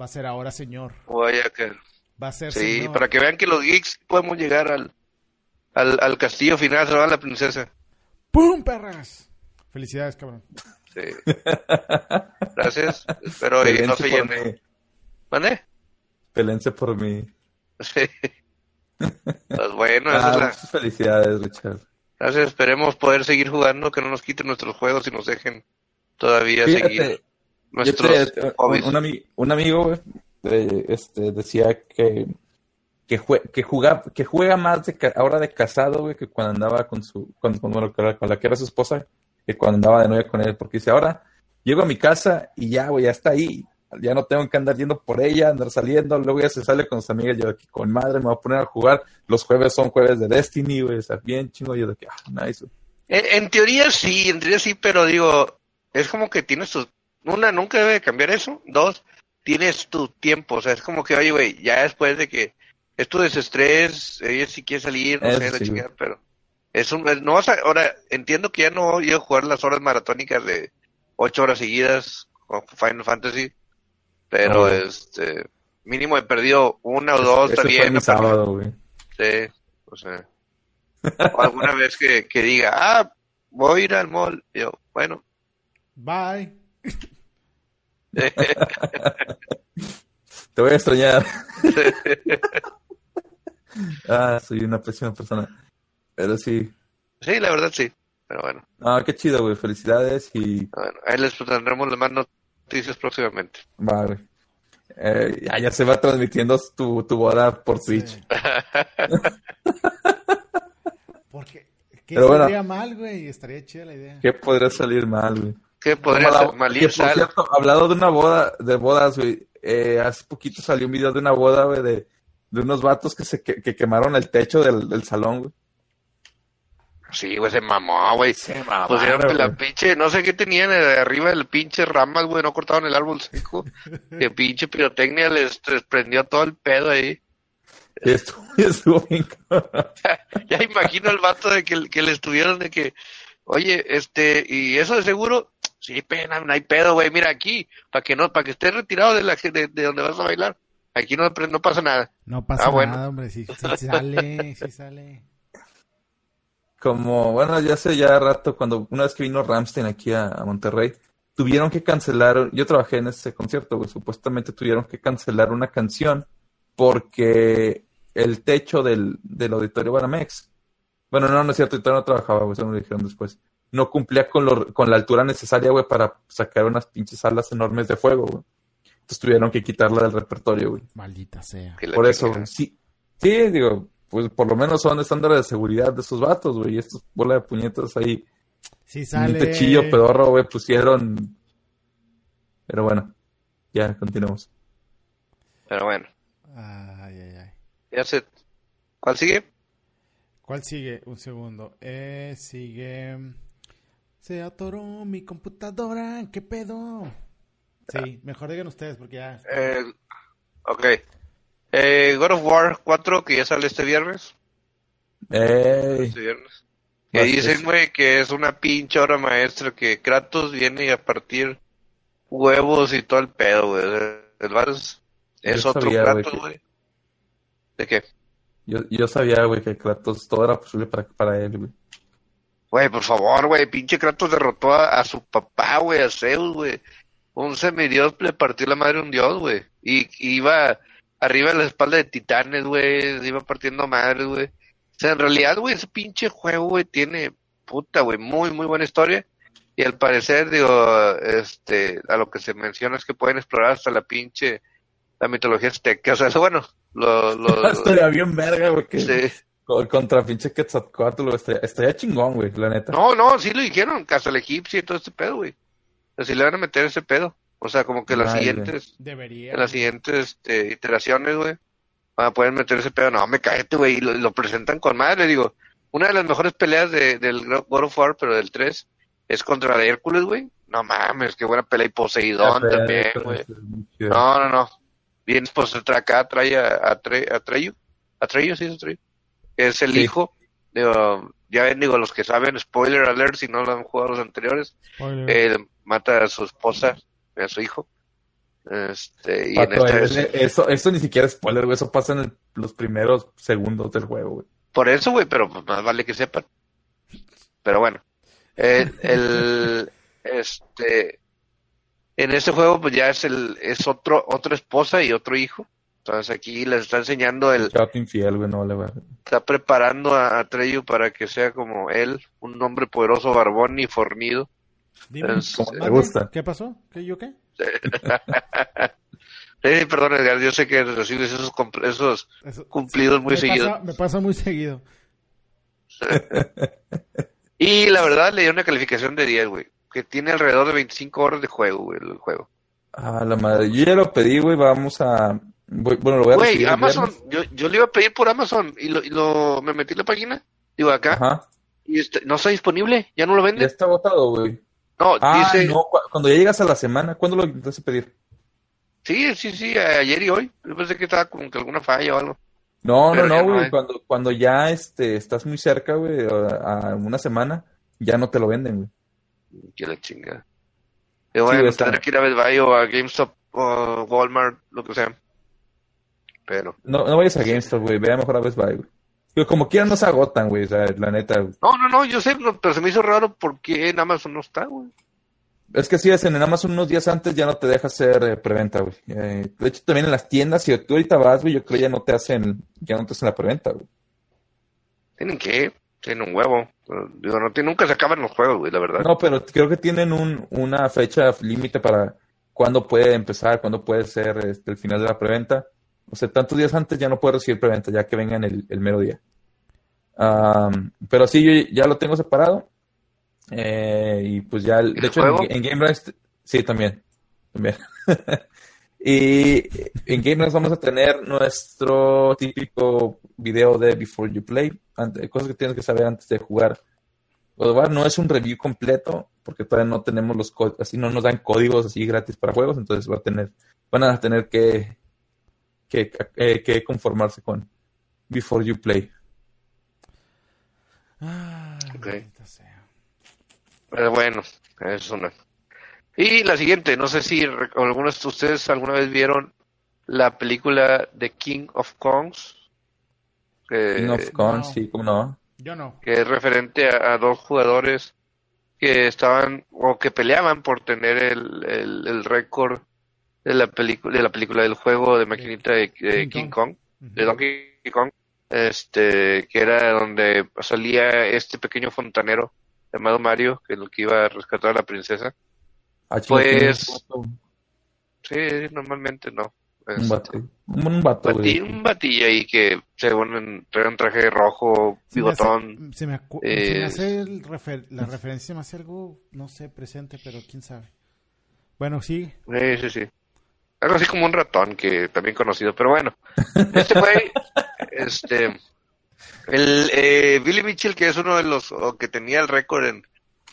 Speaker 1: va a ser ahora señor.
Speaker 3: Vaya que.
Speaker 1: Va a ser
Speaker 3: Sí,
Speaker 1: señor.
Speaker 3: para que vean que los geeks podemos llegar al, al, al castillo final, se va la princesa.
Speaker 1: ¡Pum, perras! Felicidades, cabrón.
Speaker 3: Sí. Gracias. Espero y no
Speaker 2: Pelense
Speaker 3: se
Speaker 2: por
Speaker 3: llene. ¿Mande?
Speaker 2: Pelense por mí.
Speaker 3: Sí. Pues bueno,
Speaker 2: Ah,
Speaker 3: es la.
Speaker 2: felicidades, Richard.
Speaker 3: Gracias, esperemos poder seguir jugando, que no nos quiten nuestros juegos y nos dejen todavía seguir
Speaker 2: Fíjate,
Speaker 3: nuestros
Speaker 2: Fíjate, un, un ami- un amigo güey, eh, este, decía que que, jue- que, juega, que juega más de ahora de casado güey, que cuando andaba con su con, con, la, que era su esposa que cuando andaba de novia con él porque dice ahora llego a mi casa y ya güey ya está ahí ya no tengo que andar yendo por ella andar saliendo luego ya se sale con sus amigas yo que con madre me voy a poner a jugar los jueves son jueves de Destiny güey o sea, bien chingo yo de que ah nice.
Speaker 3: En, teoría sí, en teoría sí, pero digo, es como que tienes tu... Una, nunca debe de cambiar eso. Dos, tienes tu tiempo. O sea, es como que, oye, güey, ya después de que es tu desestrés, ella sí quiere salir, no
Speaker 2: Eso
Speaker 3: sé, la
Speaker 2: sí,
Speaker 3: chingada, pero... Es un, no vas a, ahora, entiendo que ya no voy a jugar las horas maratónicas de ocho horas seguidas con Final Fantasy, pero
Speaker 2: Oh.
Speaker 3: este, mínimo he perdido una o dos, está
Speaker 2: fue mi sábado güey
Speaker 3: Sí, o sea. O alguna vez que, que diga, ah, voy a ir al mall. Y yo, bueno.
Speaker 1: Bye.
Speaker 2: Te voy a extrañar. ah, soy una pésima persona. Pero sí.
Speaker 3: sí, la verdad sí. Pero bueno,
Speaker 2: Ah, qué chido, güey. Felicidades y
Speaker 3: bueno, ahí les tendremos las más noticias próximamente.
Speaker 2: va, güey. Eh, ya, ya se va transmitiendo tu, tu boda por Twitch.
Speaker 1: Sí. Porque, ¿qué
Speaker 2: Pero bueno.
Speaker 1: estaría mal, güey? Estaría chida la idea.
Speaker 2: ¿Qué podría salir mal, güey?
Speaker 3: ¿Qué podría
Speaker 2: la-
Speaker 3: ser?
Speaker 2: que, por
Speaker 3: sal.
Speaker 2: cierto, hablado de una boda, de bodas, güey. eh, hace poquito salió un video de una boda, güey, de, de unos vatos que se que, que quemaron el techo del, del salón, güey.
Speaker 3: Sí, güey, se mamó, güey.
Speaker 2: Se
Speaker 3: Pusieron
Speaker 2: mamaron,
Speaker 3: la pinche, no sé qué tenían eh, arriba del pinche ramas, güey, no cortaron el árbol seco. Que pinche pirotecnia les, les prendió todo el pedo ahí.
Speaker 2: Estuvo, estuvo bien.
Speaker 3: Ya imagino al vato de que, que le estuvieron de que, oye, este, y eso de seguro, sí, pena, no hay pedo, güey, mira aquí, para que no, para que estés retirado de la de, de donde vas a bailar, aquí no, no pasa nada.
Speaker 1: No pasa
Speaker 3: Ah, bueno.
Speaker 1: nada, hombre. Sí, sí sale, sí sale.
Speaker 2: Como, bueno, ya hace ya rato, cuando una vez que vino Ramstein aquí a, a Monterrey, tuvieron que cancelar, yo trabajé en ese concierto, güey, supuestamente tuvieron que cancelar una canción porque el techo del, del auditorio Banamex, bueno, no, no es cierto, yo todavía no trabajaba, güey, eso me lo dijeron después, no cumplía con, lo, con la altura necesaria, güey, para sacar unas pinches alas enormes de fuego, güey. Entonces tuvieron que quitarla del repertorio, güey.
Speaker 1: Maldita sea.
Speaker 2: Por eso, güey, sí, sí, digo, pues por lo menos son estándares de seguridad de esos vatos, güey, y estos bola de puñetas ahí,
Speaker 1: Sí
Speaker 2: un
Speaker 1: sale.
Speaker 2: techillo pedorro, güey, pusieron. Pero bueno, ya continuamos.
Speaker 3: Pero bueno,
Speaker 1: Ay, ay, ay.
Speaker 3: ya sé. ¿Cuál sigue?
Speaker 1: ¿Cuál sigue? Un segundo. Eh, sigue. Se atoró mi computadora. ¿Qué pedo? Sí, mejor digan ustedes porque ya.
Speaker 3: Eh, ok. Eh, God of War 4, que ya sale este viernes.
Speaker 2: ¡Ey!
Speaker 3: Este viernes. Que dicen, güey, que es una pinche obra maestra, que Kratos viene a partir huevos y todo el pedo, güey. El bar es, es otro
Speaker 2: sabía, güey,
Speaker 3: Kratos,
Speaker 2: que-
Speaker 3: güey. ¿De qué?
Speaker 2: Yo, yo sabía, güey, que Kratos todo era posible para, para él, güey.
Speaker 3: Güey, por favor, güey, pinche Kratos derrotó a, a su papá, güey, a Zeus, güey. Un semidios le partió la madre a un dios, güey. Y, y iba arriba de la espalda de titanes, güey, se iba partiendo madre, güey. O sea, en realidad, güey, ese pinche juego, güey, tiene, puta, güey, muy, muy buena historia. Y al parecer, digo, este, a lo que se menciona es que pueden explorar hasta la pinche, la mitología azteca. O sea, eso, bueno, lo, lo,
Speaker 2: Estaría bien verga, güey. que-
Speaker 3: sí.
Speaker 2: co- Contra pinche Quetzalcóatl, güey. Estaría, estaría chingón, güey, la neta.
Speaker 3: No, no, sí lo dijeron, hasta el egipcio y todo este pedo, güey. O sea, sí le van a meter ese pedo. O sea, como que las
Speaker 2: Ay,
Speaker 3: siguientes,
Speaker 1: Debería.
Speaker 3: en las siguientes este, iteraciones, güey, van a poder meter ese pedo. No, me cállate, güey, y lo, lo presentan con madre, digo. Una de las mejores peleas de, del God of War, pero del 3, es contra la de Hércules, güey. No mames, qué buena pelea. Y Poseidón también, güey. No, no, no. Bien, pues acá trae a, a, Tre- a Treyu. A Treyu, sí, es Atreyu. Que es el
Speaker 2: Sí.
Speaker 3: hijo. Digo, ya ven, digo, los que saben, spoiler alert, si no lo han jugado los anteriores,
Speaker 1: Spoiler.
Speaker 3: Mata a su esposa, y a su hijo. Este, y en
Speaker 2: Pato,
Speaker 3: este,
Speaker 2: eh, eso, eso ni siquiera es spoiler, güey. Eso pasa en el- los primeros segundos del juego, güey.
Speaker 3: por eso, güey, pero pues, más vale que sepan. Pero bueno, el, el- este, en este juego, pues ya es el, es otro, otra esposa y otro hijo. Entonces aquí les está enseñando el,
Speaker 2: Chato infiel, güey, no vale, güey.
Speaker 3: está preparando a, a Treyu para que sea como él, un hombre poderoso, barbón y fornido.
Speaker 1: Dime,
Speaker 3: es-
Speaker 2: como te
Speaker 1: mande,
Speaker 2: gusta.
Speaker 1: ¿Qué pasó? ¿Qué yo qué?
Speaker 3: Sí, perdón, Edgar, yo sé que recibes esos, esos
Speaker 1: Eso-
Speaker 3: cumplidos muy
Speaker 1: me
Speaker 3: seguido.
Speaker 1: Pasa, me pasa muy seguido.
Speaker 3: Y la verdad le dio una calificación de 10, güey. Que tiene alrededor de 25 horas de juego, güey, el juego.
Speaker 2: Ah, la madre. Yo ya lo pedí, güey. Vamos a. voy- bueno, lo voy a
Speaker 3: Güey, Amazon, yo, yo le iba a pedir por Amazon y lo, y lo me metí en la página, digo acá,
Speaker 2: Ajá.
Speaker 3: y este, no está disponible, ya no lo
Speaker 2: Ya
Speaker 3: venden.
Speaker 2: está agotado, güey.
Speaker 3: No,
Speaker 2: Ah,
Speaker 3: dice,
Speaker 2: no. Cuando ya llegas a la semana, ¿cuándo lo intentas pedir?
Speaker 3: sí, sí, sí, ayer y hoy. Yo pensé que estaba como que alguna falla o algo.
Speaker 2: No,
Speaker 3: Pero
Speaker 2: no, no, güey. Cuando, cuando ya este, estás muy cerca, güey, a, a una semana, ya no te lo venden, güey.
Speaker 3: Que la chingada. Y bueno,
Speaker 2: está.
Speaker 3: tendré que ir a Best Buy o a GameStop o Walmart, lo que sea. Pero,
Speaker 2: No, no vayas a GameStop, güey. Ve mejor a Best Buy, güey. Digo, como quieran no se agotan, güey. O sea, la neta. güey.
Speaker 3: no, no, no, yo sé, pero se me hizo raro porque en Amazon no está, güey.
Speaker 2: Es que si hacen en Amazon unos días antes ya no te deja hacer eh, preventa, güey. Eh, de hecho, también en las tiendas, si tú ahorita vas, güey, yo creo ya no te hacen, ya no te hacen la preventa, güey.
Speaker 3: Tienen que, tienen un huevo. Pero, Digo, no, nunca se acaban los juegos, güey, la verdad.
Speaker 2: No, pero creo que tienen un, una fecha límite para cuándo puede empezar, cuándo puede ser este, el final de la preventa. O sea, tantos días antes ya no puedes recibir preventa, ya que vengan el, el mero día. Am, pero sí, yo ya lo tengo separado. Eh, y pues ya, el-
Speaker 3: ¿El
Speaker 2: de hecho, en,
Speaker 3: juego?
Speaker 2: en Game Rest- sí, también. también. y en Game Rest vamos a tener nuestro típico video de Before You Play, ante- cosas que tienes que saber antes de jugar. God no es un review completo, porque todavía no tenemos los códigos, así no nos dan códigos así gratis para juegos, entonces va a tener, van a tener que, que, eh, que conformarse con Before You Play.
Speaker 1: Ah,
Speaker 3: Ok.
Speaker 1: maldita sea.
Speaker 3: Pero bueno, es una. Y la siguiente, no sé si algunos de ustedes alguna vez vieron la película The King of Kongs, que,
Speaker 2: King of
Speaker 1: no.
Speaker 2: sí, cómo no.
Speaker 1: Yo no.
Speaker 3: que es referente a, a dos jugadores que estaban o que peleaban por tener el, el, el récord de la película de la película del juego de maquinita de, de
Speaker 1: King
Speaker 3: King
Speaker 1: Kong.
Speaker 3: Kong, de Donkey Kong, este, que era donde salía este pequeño fontanero llamado Mario, que es el que iba a rescatar a la princesa.
Speaker 2: Ah,
Speaker 3: Pues,
Speaker 2: un,
Speaker 3: Sí, normalmente no.
Speaker 2: un
Speaker 3: Este,
Speaker 2: vato, un, un vato, güey.
Speaker 3: un batillo ahí que según trae un traje rojo,
Speaker 1: Se me hace-
Speaker 3: bigotón.
Speaker 1: Se me,
Speaker 3: eh,
Speaker 1: se me hace el refer- la referencia, se me hace algo, no sé, presente, pero quién sabe. Bueno, sí.
Speaker 3: Sí, sí, sí. Algo así como un ratón, que también conocido, pero bueno. Este güey, este, el eh, Billy Mitchell, que es uno de los, o que tenía el récord en,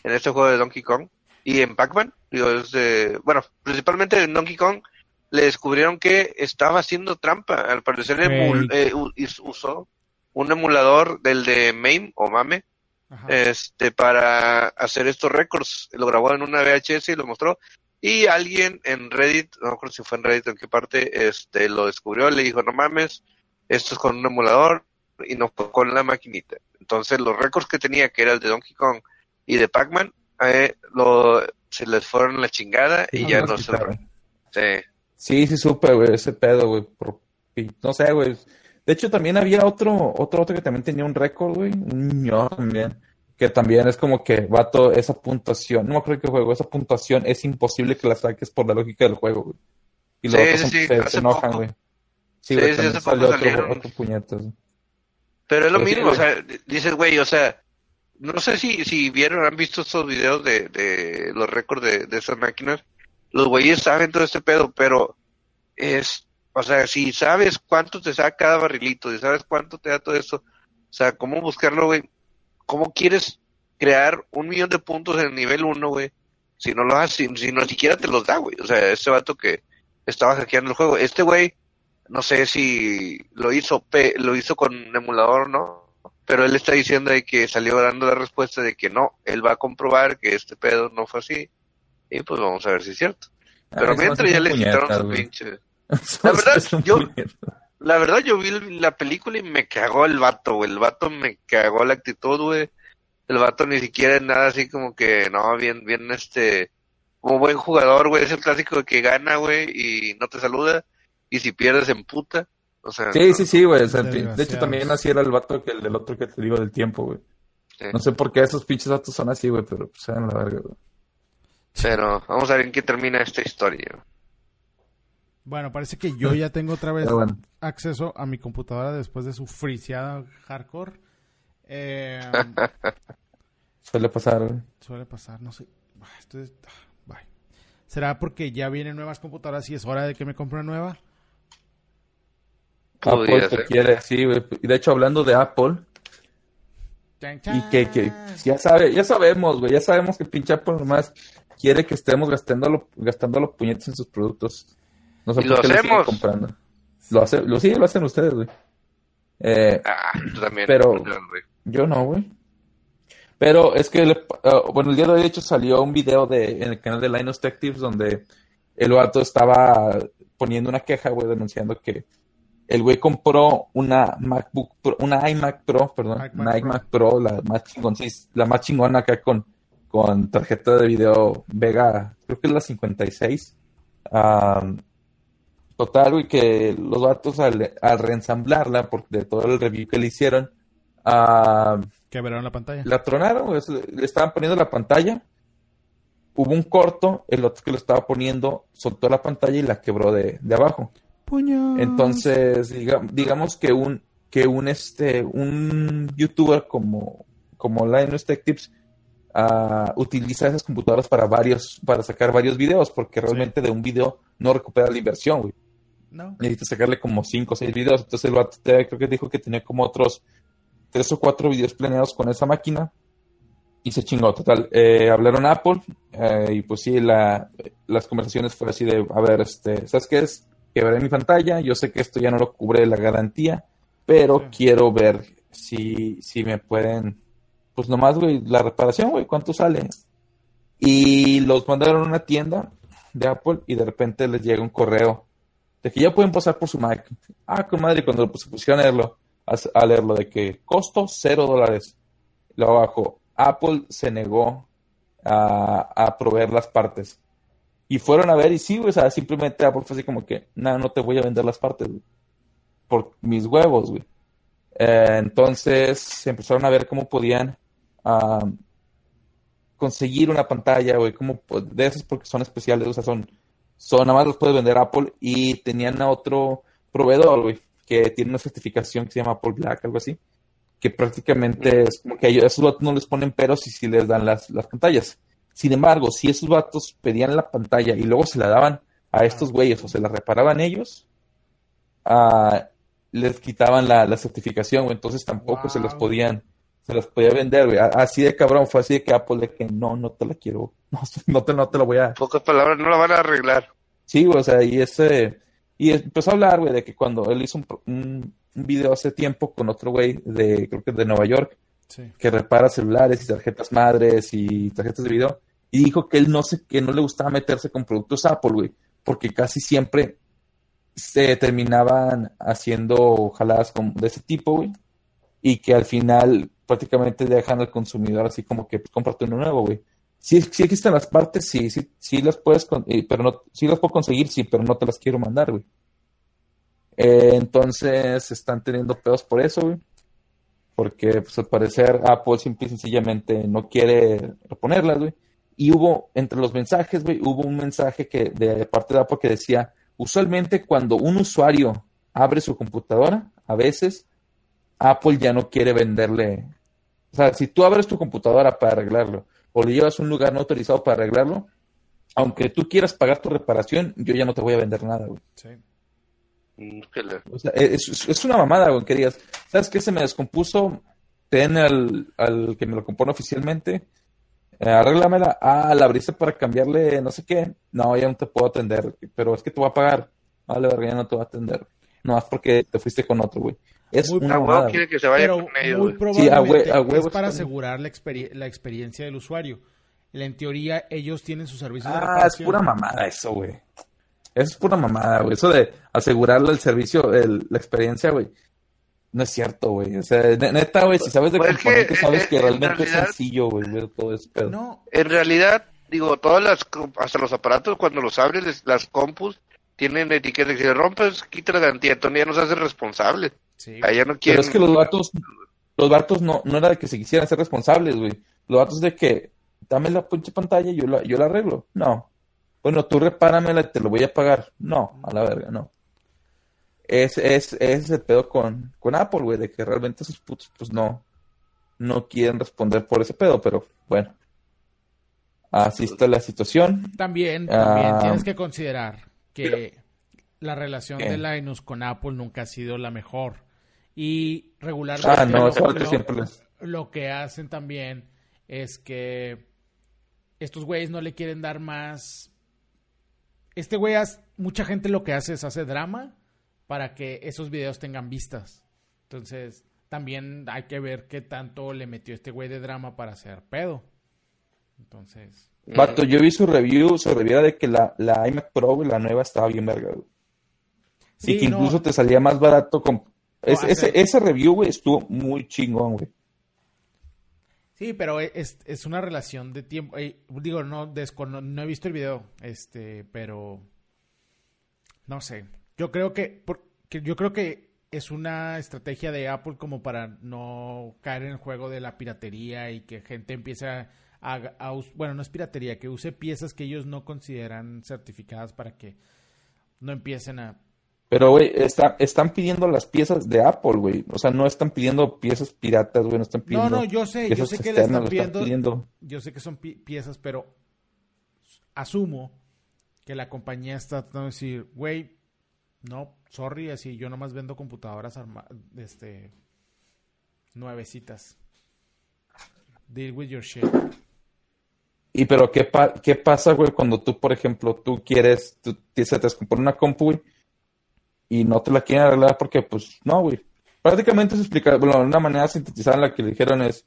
Speaker 3: en este juego de Donkey Kong y en Pac-Man, digo, es de, bueno, principalmente en Donkey Kong, le descubrieron que estaba haciendo trampa. Al parecer emul- eh, usó un emulador del de MAME o MAME,
Speaker 1: Ajá.
Speaker 3: este, para hacer estos récords. Lo grabó en una VHS y lo mostró. Y alguien en Reddit, no recuerdo si fue en Reddit en qué parte, este, lo descubrió, le dijo, no mames, esto es con un emulador y no fue con la maquinita. Entonces los récords que tenía, que era el de Donkey Kong y de Pac-Man, eh, lo, se les fueron la chingada y ya no se sí.
Speaker 2: Sí, sí supe, güey, ese pedo, güey. por- No sé, güey. De hecho, también había otro, otro, otro que también tenía un récord, güey. Un niño también. Que también es como que, vato, esa puntuación, no me acuerdo qué juego, esa puntuación es imposible que la saques por la lógica del juego, güey. Y los
Speaker 3: Sí,
Speaker 2: otros
Speaker 3: sí,
Speaker 2: se, enojan,
Speaker 3: poco.
Speaker 2: güey. Sí,
Speaker 3: Sí,
Speaker 2: güey,
Speaker 3: sí,
Speaker 2: también
Speaker 3: hace poco
Speaker 2: salió otro,
Speaker 3: salieron.
Speaker 2: otro puñetas. güey.
Speaker 3: Pero es lo
Speaker 2: Pero
Speaker 3: mismo, o sea, dices, güey, o sea, no sé si, si vieron, han visto estos videos de, de los récords de, de esas máquinas. Los güeyes saben todo este pedo, pero es, o sea, si sabes cuánto te saca cada barrilito, si sabes cuánto te da todo eso, o sea, cómo buscarlo, güey, cómo quieres crear un millón de puntos en el nivel 1, güey, si no lo haces, si, si no siquiera te los da, güey. O sea, este vato que estaba hackeando el juego, este güey, no sé si lo hizo pe- lo hizo con emulador o no, pero él está diciendo de que salió dando la respuesta de que no, él va a comprobar que este pedo no fue así, y pues vamos a ver si es cierto. Pero
Speaker 2: Ah,
Speaker 3: mientras ya
Speaker 2: un
Speaker 3: le quitaron su pinche... La verdad,
Speaker 2: un
Speaker 3: yo-. La verdad, yo vi la película y me cagó el vato, güey. El vato me cagó la actitud, güey. El vato ni siquiera es nada así como que, no, bien, bien, este, como buen jugador, güey. Es el clásico de que gana, güey, y no te saluda. Y si pierdes, en puta. O sea,
Speaker 2: Sí,
Speaker 3: no,
Speaker 2: sí, sí, güey. o sea, de hecho, también así era el vato que el del otro que te digo del tiempo, güey.
Speaker 3: sí.
Speaker 2: No sé por qué esos pinches datos son así, güey, pero pues eran la verga, güey.
Speaker 3: Pero vamos a ver en qué termina esta historia.
Speaker 1: Bueno, parece que yo ya tengo otra vez
Speaker 2: bueno.
Speaker 1: acceso a mi computadora después de su friseada hardcore. Eh,
Speaker 2: Suele pasar, güey.
Speaker 1: suele pasar, no sé. Ah, ah, bye. ¿Será porque ya vienen nuevas computadoras y es hora de que me compre una nueva?
Speaker 2: Apple te quiere, sí, güey. Y de hecho, hablando de Apple,
Speaker 1: Chan,
Speaker 2: y que, ya sabe, ya sabemos, güey, ya sabemos que pinche Apple nomás quiere que estemos gastando, gastando los puñetes en sus productos. No sé
Speaker 3: Y
Speaker 2: por
Speaker 3: lo
Speaker 2: qué le siguen
Speaker 3: hacemos.
Speaker 2: comprando. Lo hace, lo sí, lo hacen ustedes, güey. Eh,
Speaker 3: Ah, tú también.
Speaker 2: Pero-. Yo no, güey. Pero es que, le- ah, bueno, el día de hoy, de hecho, salió un video de, en el canal de Linus Tech Tips donde el vato estaba poniendo una queja, güey, denunciando que el güey compró una MacBook Pro- una iMac Pro, perdón,
Speaker 1: iMac
Speaker 2: una iMac Pro, la más chingón, sí, la más chingona acá con, con tarjeta de video Vega, creo que es la 56. Am, total, güey, que los vatos al, al reensamblarla, por de todo el review que le hicieron, ah,
Speaker 1: Quebraron la pantalla.
Speaker 2: la tronaron, güey, le estaban poniendo la pantalla, hubo un corto, el otro que lo estaba poniendo soltó la pantalla y la quebró de, de abajo.
Speaker 1: Puño.
Speaker 2: Entonces, diga- digamos que un que un este un youtuber como como Linus Tech Tips ah, utiliza esas computadoras para varios para sacar varios videos porque realmente de un video no recupera la inversión, güey.
Speaker 1: No.
Speaker 2: Necesita sacarle como 5 o 6 videos. Entonces el vato te- creo que dijo que tenía como otros 3 o 4 videos planeados con esa máquina. Y se chingó, total. Eh, hablaron a Apple eh, y pues sí, la, las conversaciones fue así de, a ver, este, ¿sabes qué es? Quebré mi pantalla, yo sé que esto ya no lo cubre la garantía, pero
Speaker 1: Sí.
Speaker 2: quiero ver si, si me pueden, pues nomás, güey, la reparación, güey, ¿cuánto sale? Y los mandaron a una tienda de Apple y de repente les llega un correo de que ya pueden pasar por su Mac. Ah, comadre, cuando se pusieron a leerlo, a, leerlo de que costo cero dólares. Lo abajo, Apple se negó a, a proveer las partes. Y fueron a ver y sí, o sea, simplemente Apple fue así como que, no, no te voy a vender las partes. Por mis huevos, güey. Eh, entonces se empezaron a ver cómo podían conseguir una pantalla, güey, como de esas porque son especiales, o sea, son, son nada más los puede vender Apple y tenían a otro proveedor, güey, que tiene una certificación que se llama Apple Black, algo así, que prácticamente es como que a ellos- esos vatos no les ponen peros y si les dan las, las pantallas. Sin embargo, si esos vatos pedían la pantalla y luego se la daban a estos güeyes o se la reparaban ellos, ah, les quitaban la, la certificación, güey, entonces tampoco se
Speaker 1: Wow.
Speaker 2: podían, se las podía vender, güey. Así de cabrón, fue así de que Apple de que no, no te la quiero, no, no te, no te la voy a,
Speaker 3: Pocas palabras, no la van a arreglar.
Speaker 2: Sí, güey, o sea, y ese. Y empezó a hablar, güey, de que cuando él hizo un, un, un video hace tiempo con otro güey de, creo que de Nueva York,
Speaker 1: Sí.
Speaker 2: que repara celulares y tarjetas madres y tarjetas de video, y dijo que él no sé, que no le gustaba meterse con productos Apple, güey, porque casi siempre se terminaban haciendo jaladas con- de ese tipo, güey, y que al final prácticamente dejan al consumidor así como que pues, cómprate uno nuevo, güey. Sí, sí existen las partes, sí, sí, sí las puedes, con- eh, pero no, sí las puedo conseguir, sí, pero no te las quiero mandar, güey. Eh, entonces están teniendo pedos por eso, güey. porque pues, al parecer Apple simple y sencillamente no quiere reponerlas, güey. Y hubo, entre los mensajes, güey, hubo un mensaje que de parte de Apple que decía, usualmente cuando un usuario abre su computadora, a veces Apple ya no quiere venderle. O sea, si tú abres tu computadora para arreglarlo o le llevas a un lugar no autorizado para arreglarlo, aunque tú quieras pagar tu reparación, yo ya no te voy a vender nada, güey. Sí.
Speaker 3: Mm,
Speaker 2: o sea, es, una mamada, güey, que digas, ¿sabes qué? Se me descompuso, ten al, al que me lo compone oficialmente, eh, arréglamela, ah, la abriste para cambiarle no sé qué, no, ya no te puedo atender, pero es que te voy a pagar, vale, verga, ya no te voy a atender, no, es porque te fuiste con otro, güey. Es muy una
Speaker 3: mamada. quiere que se vaya
Speaker 1: pero
Speaker 3: con ellos,
Speaker 1: muy probablemente es para asegurar la, la experiencia del usuario. En teoría, ellos tienen su servicio de
Speaker 2: reparación. Ah, es pura mamada eso, güey. Eso es pura mamada, güey. Eso de asegurarle el servicio, el, la experiencia, güey. No es cierto, güey. O sea, neta, güey, si sabes de pues componentes, sabes que realmente es sencillo, güey, todo eso. Pero...
Speaker 3: No. En realidad, digo, todas las, hasta los aparatos, cuando los abres, las compus, tienen etiquetas. Si le rompes, quita la garantía. Entonces ya no se hace responsable. Sí. Allá no quieren...
Speaker 2: Pero es que los vatos, los vatos no, no era de que se quisieran ser responsables, güey. Los vatos de que, dame la pinche pantalla y yo la, yo la arreglo. No, bueno, tú repáramela y te lo voy a pagar. No, a la verga, no. Es, es, es el pedo con, con Apple, güey, de que realmente esos putos, pues no, no quieren responder por ese pedo, pero bueno. Así está la situación.
Speaker 1: También, también ah, tienes que considerar que la relación de Linus con Apple nunca ha sido la mejor. Y regularmente
Speaker 2: ah, no,
Speaker 1: lo, lo que hacen también es que estos güeyes no le quieren dar más este güey, mucha gente lo que hace es hace drama para que esos videos tengan vistas. Entonces, también hay que ver qué tanto le metió este güey de drama para hacer pedo. Entonces.
Speaker 2: Bato, yo vi su review, su review de que la, la iMac Pro, la nueva, estaba bien verga, y que incluso te salía más barato con... ese, ese review, güey, estuvo muy chingón, güey.
Speaker 1: Sí, pero e, es, es una relación de tiempo. digo, no, no, he visto el video, este, pero no sé. Yo creo que, porque yo creo que es una estrategia de Apple como para no caer en el juego de la piratería y que gente empiece a, a, bueno, no es piratería, que use piezas que ellos no consideran certificadas para que no empiecen a
Speaker 2: pero, güey, está, están pidiendo las piezas de Apple, güey. O sea, no están pidiendo piezas piratas, güey. No están pidiendo.
Speaker 1: No, no, yo sé, yo sé que le están pidiendo, Yo sé que son piezas, pero asumo que la compañía está tratando de decir, güey, no, sorry, así yo nomás vendo computadoras este, nuevecitas. Deal with your shit.
Speaker 2: Y pero, ¿qué, qué pasa, güey, cuando tú, por ejemplo, tú quieres, tú, te descompone una compu, güey, y no te la quieren arreglar porque, pues, no, güey. Prácticamente se explica, bueno, una manera sintetizada en la que le dijeron es,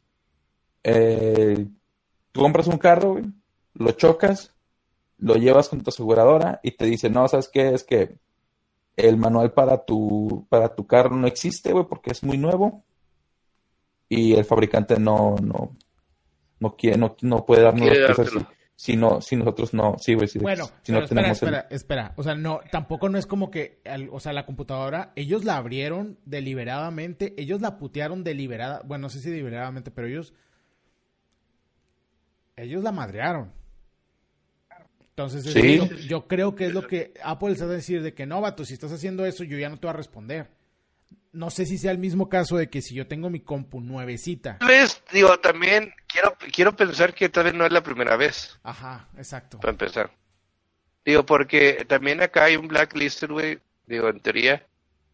Speaker 2: eh, tú compras un carro, güey, lo chocas, lo llevas con tu aseguradora y te dice, no, ¿sabes qué? Es que el manual para tu, para tu carro no existe, güey, porque es muy nuevo y el fabricante no, no, no quiere, no, no puede darnos las piezas si no, si nosotros no, sí, güey,
Speaker 1: bueno,
Speaker 2: si
Speaker 1: no espera, espera, espera, o sea, no, tampoco no es como que, o sea, la computadora, ellos la abrieron deliberadamente, ellos la putearon deliberada, bueno, no sé si deliberadamente, pero ellos, ellos la madrearon. Entonces, yo creo que es lo que Apple está a decir de que no, vato, si estás haciendo eso, yo ya no te voy a responder no sé si sea el mismo caso de que si yo tengo mi compu nuevecita.
Speaker 3: Tal vez, digo, también quiero, quiero pensar que tal vez no es la primera vez.
Speaker 1: Ajá, exacto.
Speaker 3: Para empezar. Digo, porque también acá hay un blacklist, güey, digo, en teoría,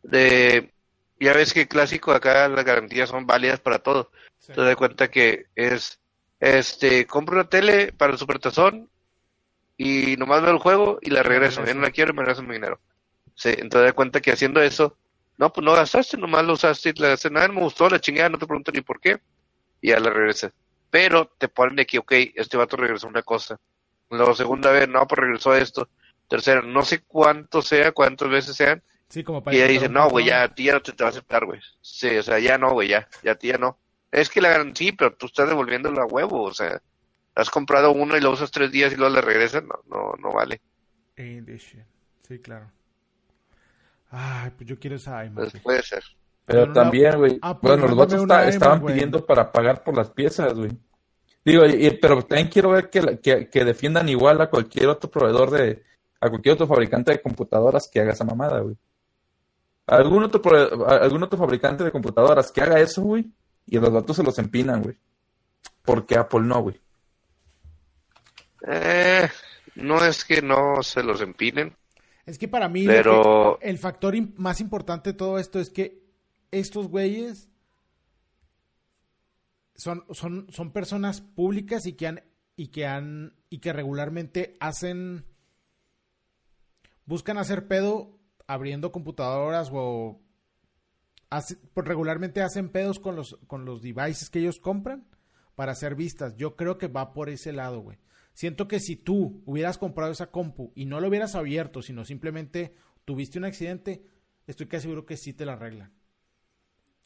Speaker 3: de, ya ves que clásico acá las garantías son válidas para todo. Te das cuenta que es, este, compro una tele para el supertazón y nomás veo el juego y la regreso. Ya no la quiero y me regreso mi dinero. Sí, entonces te das cuenta que haciendo eso no, pues no gastaste, nomás lo usaste y le nada, me gustó la chingada, no te pregunto ni por qué. Y ya la regresé. Pero te ponen de que, ok, este vato regresó una cosa. Luego, segunda vez, no, pues regresó esto. Tercera, no sé cuánto sea, cuántas veces sean.
Speaker 1: Sí, como
Speaker 3: para y ella dice, no, güey, ya a ti ya no te, te va a aceptar, güey. Sí, o sea, ya no, güey, ya, ya a ti ya no. Es que la sí, pero tú estás devolviéndolo a huevo, o sea, has comprado uno y lo usas tres días y luego le regresas, no, no, no vale.
Speaker 1: Sí, claro. Ay, pues yo quiero esa iMac.
Speaker 3: Pues puede ser.
Speaker 2: Pero también, güey.
Speaker 1: Ah,
Speaker 2: bueno, los vatos está- estaban pidiendo para pagar por las piezas, güey. Digo, y- pero también quiero ver que, que, que defiendan igual a cualquier otro proveedor de, a cualquier otro fabricante de computadoras que haga esa mamada, güey. Algún otro, algún otro fabricante de computadoras que haga eso, güey, y los datos se los empinan, güey. Porque Apple no, güey.
Speaker 3: Eh, no es que no se los empinen,
Speaker 1: Es que para mí lo
Speaker 3: pero
Speaker 1: que- el factor más importante de todo esto es que estos güeyes son, son, son personas públicas y que han y que han y que regularmente hacen buscan hacer pedo abriendo computadoras o hace- pues, regularmente hacen pedos con los con los devices que ellos compran para hacer vistas. Yo creo que va por ese lado, güey. Siento que si tú hubieras comprado esa compu y no lo hubieras abierto, sino simplemente tuviste un accidente, estoy casi seguro que sí te la arreglan.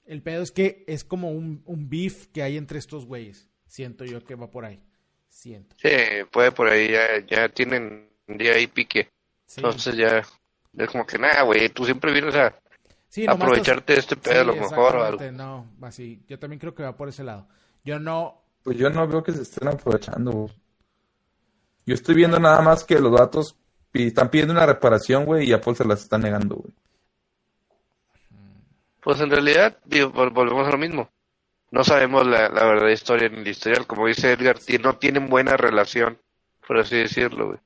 Speaker 1: El pedo es que es como un, un beef que hay entre estos güeyes. Siento yo que va por ahí. Siento.
Speaker 3: sí, puede por ahí, ya, ya tienen día ahí pique.
Speaker 1: Sí.
Speaker 3: Entonces ya es como que nada, güey, tú siempre vienes a
Speaker 1: Sí,
Speaker 3: aprovecharte de este pedo a lo mejor o algo.
Speaker 1: No, así. Yo también creo que va por ese lado. Yo no.
Speaker 2: Pues yo no veo que se estén aprovechando, güey. Yo estoy viendo nada más que los datos están pidiendo una reparación, güey, y Apple se las está negando, güey.
Speaker 3: Pues en realidad, digo, vol- volvemos a lo mismo. No sabemos la, la verdadera historia ni el historial. Como dice Edgar, no tienen buena relación, por así decirlo, güey.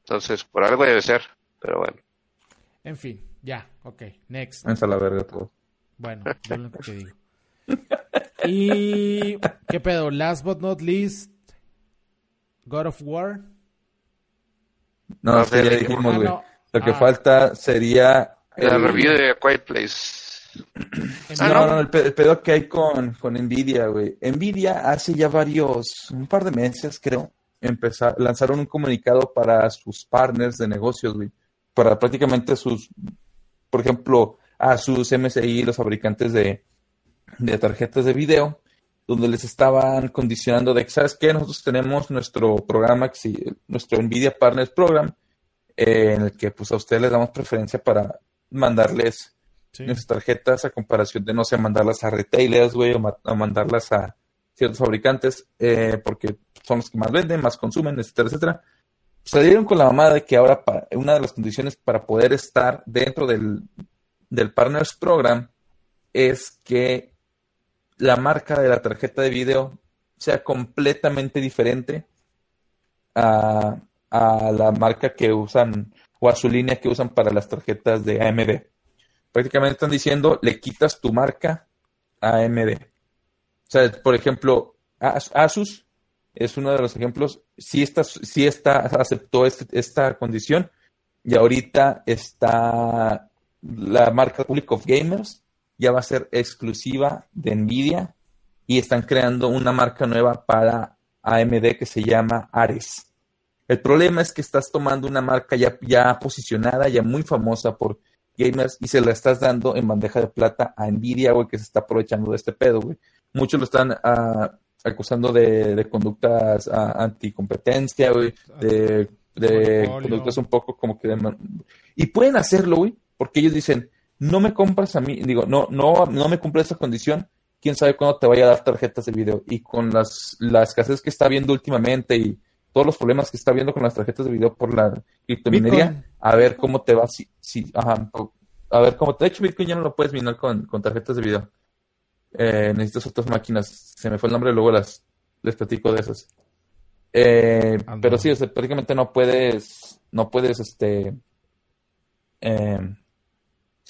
Speaker 3: Entonces, por algo debe ser. Pero bueno.
Speaker 1: En fin, ya. Ok, next.
Speaker 2: Vamos a la verga todo.
Speaker 1: Bueno, yo lo que digo. Y. ¿Qué pedo? Last but not least. God of War.
Speaker 2: No,
Speaker 3: No
Speaker 2: es que
Speaker 3: sé,
Speaker 2: ya dijimos,
Speaker 1: Ah,
Speaker 2: güey.
Speaker 1: no.
Speaker 2: Lo que
Speaker 1: Ah.
Speaker 2: falta sería...
Speaker 3: La
Speaker 2: el-
Speaker 3: review de Quiet Place.
Speaker 1: Ah,
Speaker 2: No,
Speaker 1: no.
Speaker 2: no, el pedo que hay con, con Nvidia, güey. Nvidia hace ya varios, un par de meses, creo, empezar, lanzaron un comunicado para sus partners de negocios, güey. Para prácticamente sus, por ejemplo, a sus MSI, los fabricantes de, de tarjetas de video, donde les estaban condicionando de que, ¿sabes qué? Nosotros tenemos nuestro programa, nuestro Nvidia Partners Program, eh, en el que pues a ustedes les damos preferencia para mandarles
Speaker 1: Sí.
Speaker 2: nuestras tarjetas a comparación de, no sé, mandarlas a retailers, güey, o, ma- o mandarlas a ciertos fabricantes, eh, porque son los que más venden, más consumen, etcétera, etcétera. Salieron con la mamada de que ahora una de las condiciones para poder estar dentro del, del Partners Program es que la marca de la tarjeta de video sea completamente diferente a, a la marca que usan o a su línea que usan para las tarjetas de AMD prácticamente están diciendo, le quitas tu marca a AMD. O sea, por ejemplo, As- Asus es uno de los ejemplos, sí está, sí está, aceptó este- esta condición y ahorita está la marca Public of Gamers, ya va a ser exclusiva de Nvidia y están creando una marca nueva para AMD que se llama Ares. El problema es que estás tomando una marca ya, ya posicionada, ya muy famosa por gamers y se la estás dando en bandeja de plata a Nvidia, güey, que se está aprovechando de este pedo, güey. Muchos lo están ah, acusando de, de conductas ah, anticompetencia, güey, de, conductas un poco como que de man- Y pueden hacerlo, güey, porque ellos dicen, no me compras a mí, digo, no, no, no me cumples esa condición, quién sabe cuándo te vaya a dar tarjetas de video. Y con las, la escasez que está viendo últimamente y todos los problemas que está viendo con las tarjetas de video por la criptominería,
Speaker 1: Bitcoin.
Speaker 2: a ver cómo te va, si, si, ajá, a ver cómo te, de hecho Bitcoin ya no lo puedes minar con, con tarjetas de video. Eh, necesitas otras máquinas, se me fue el nombre, luego las, les platico de esas. Eh, pero sí, o sea, prácticamente no puedes, no puedes, este, eh,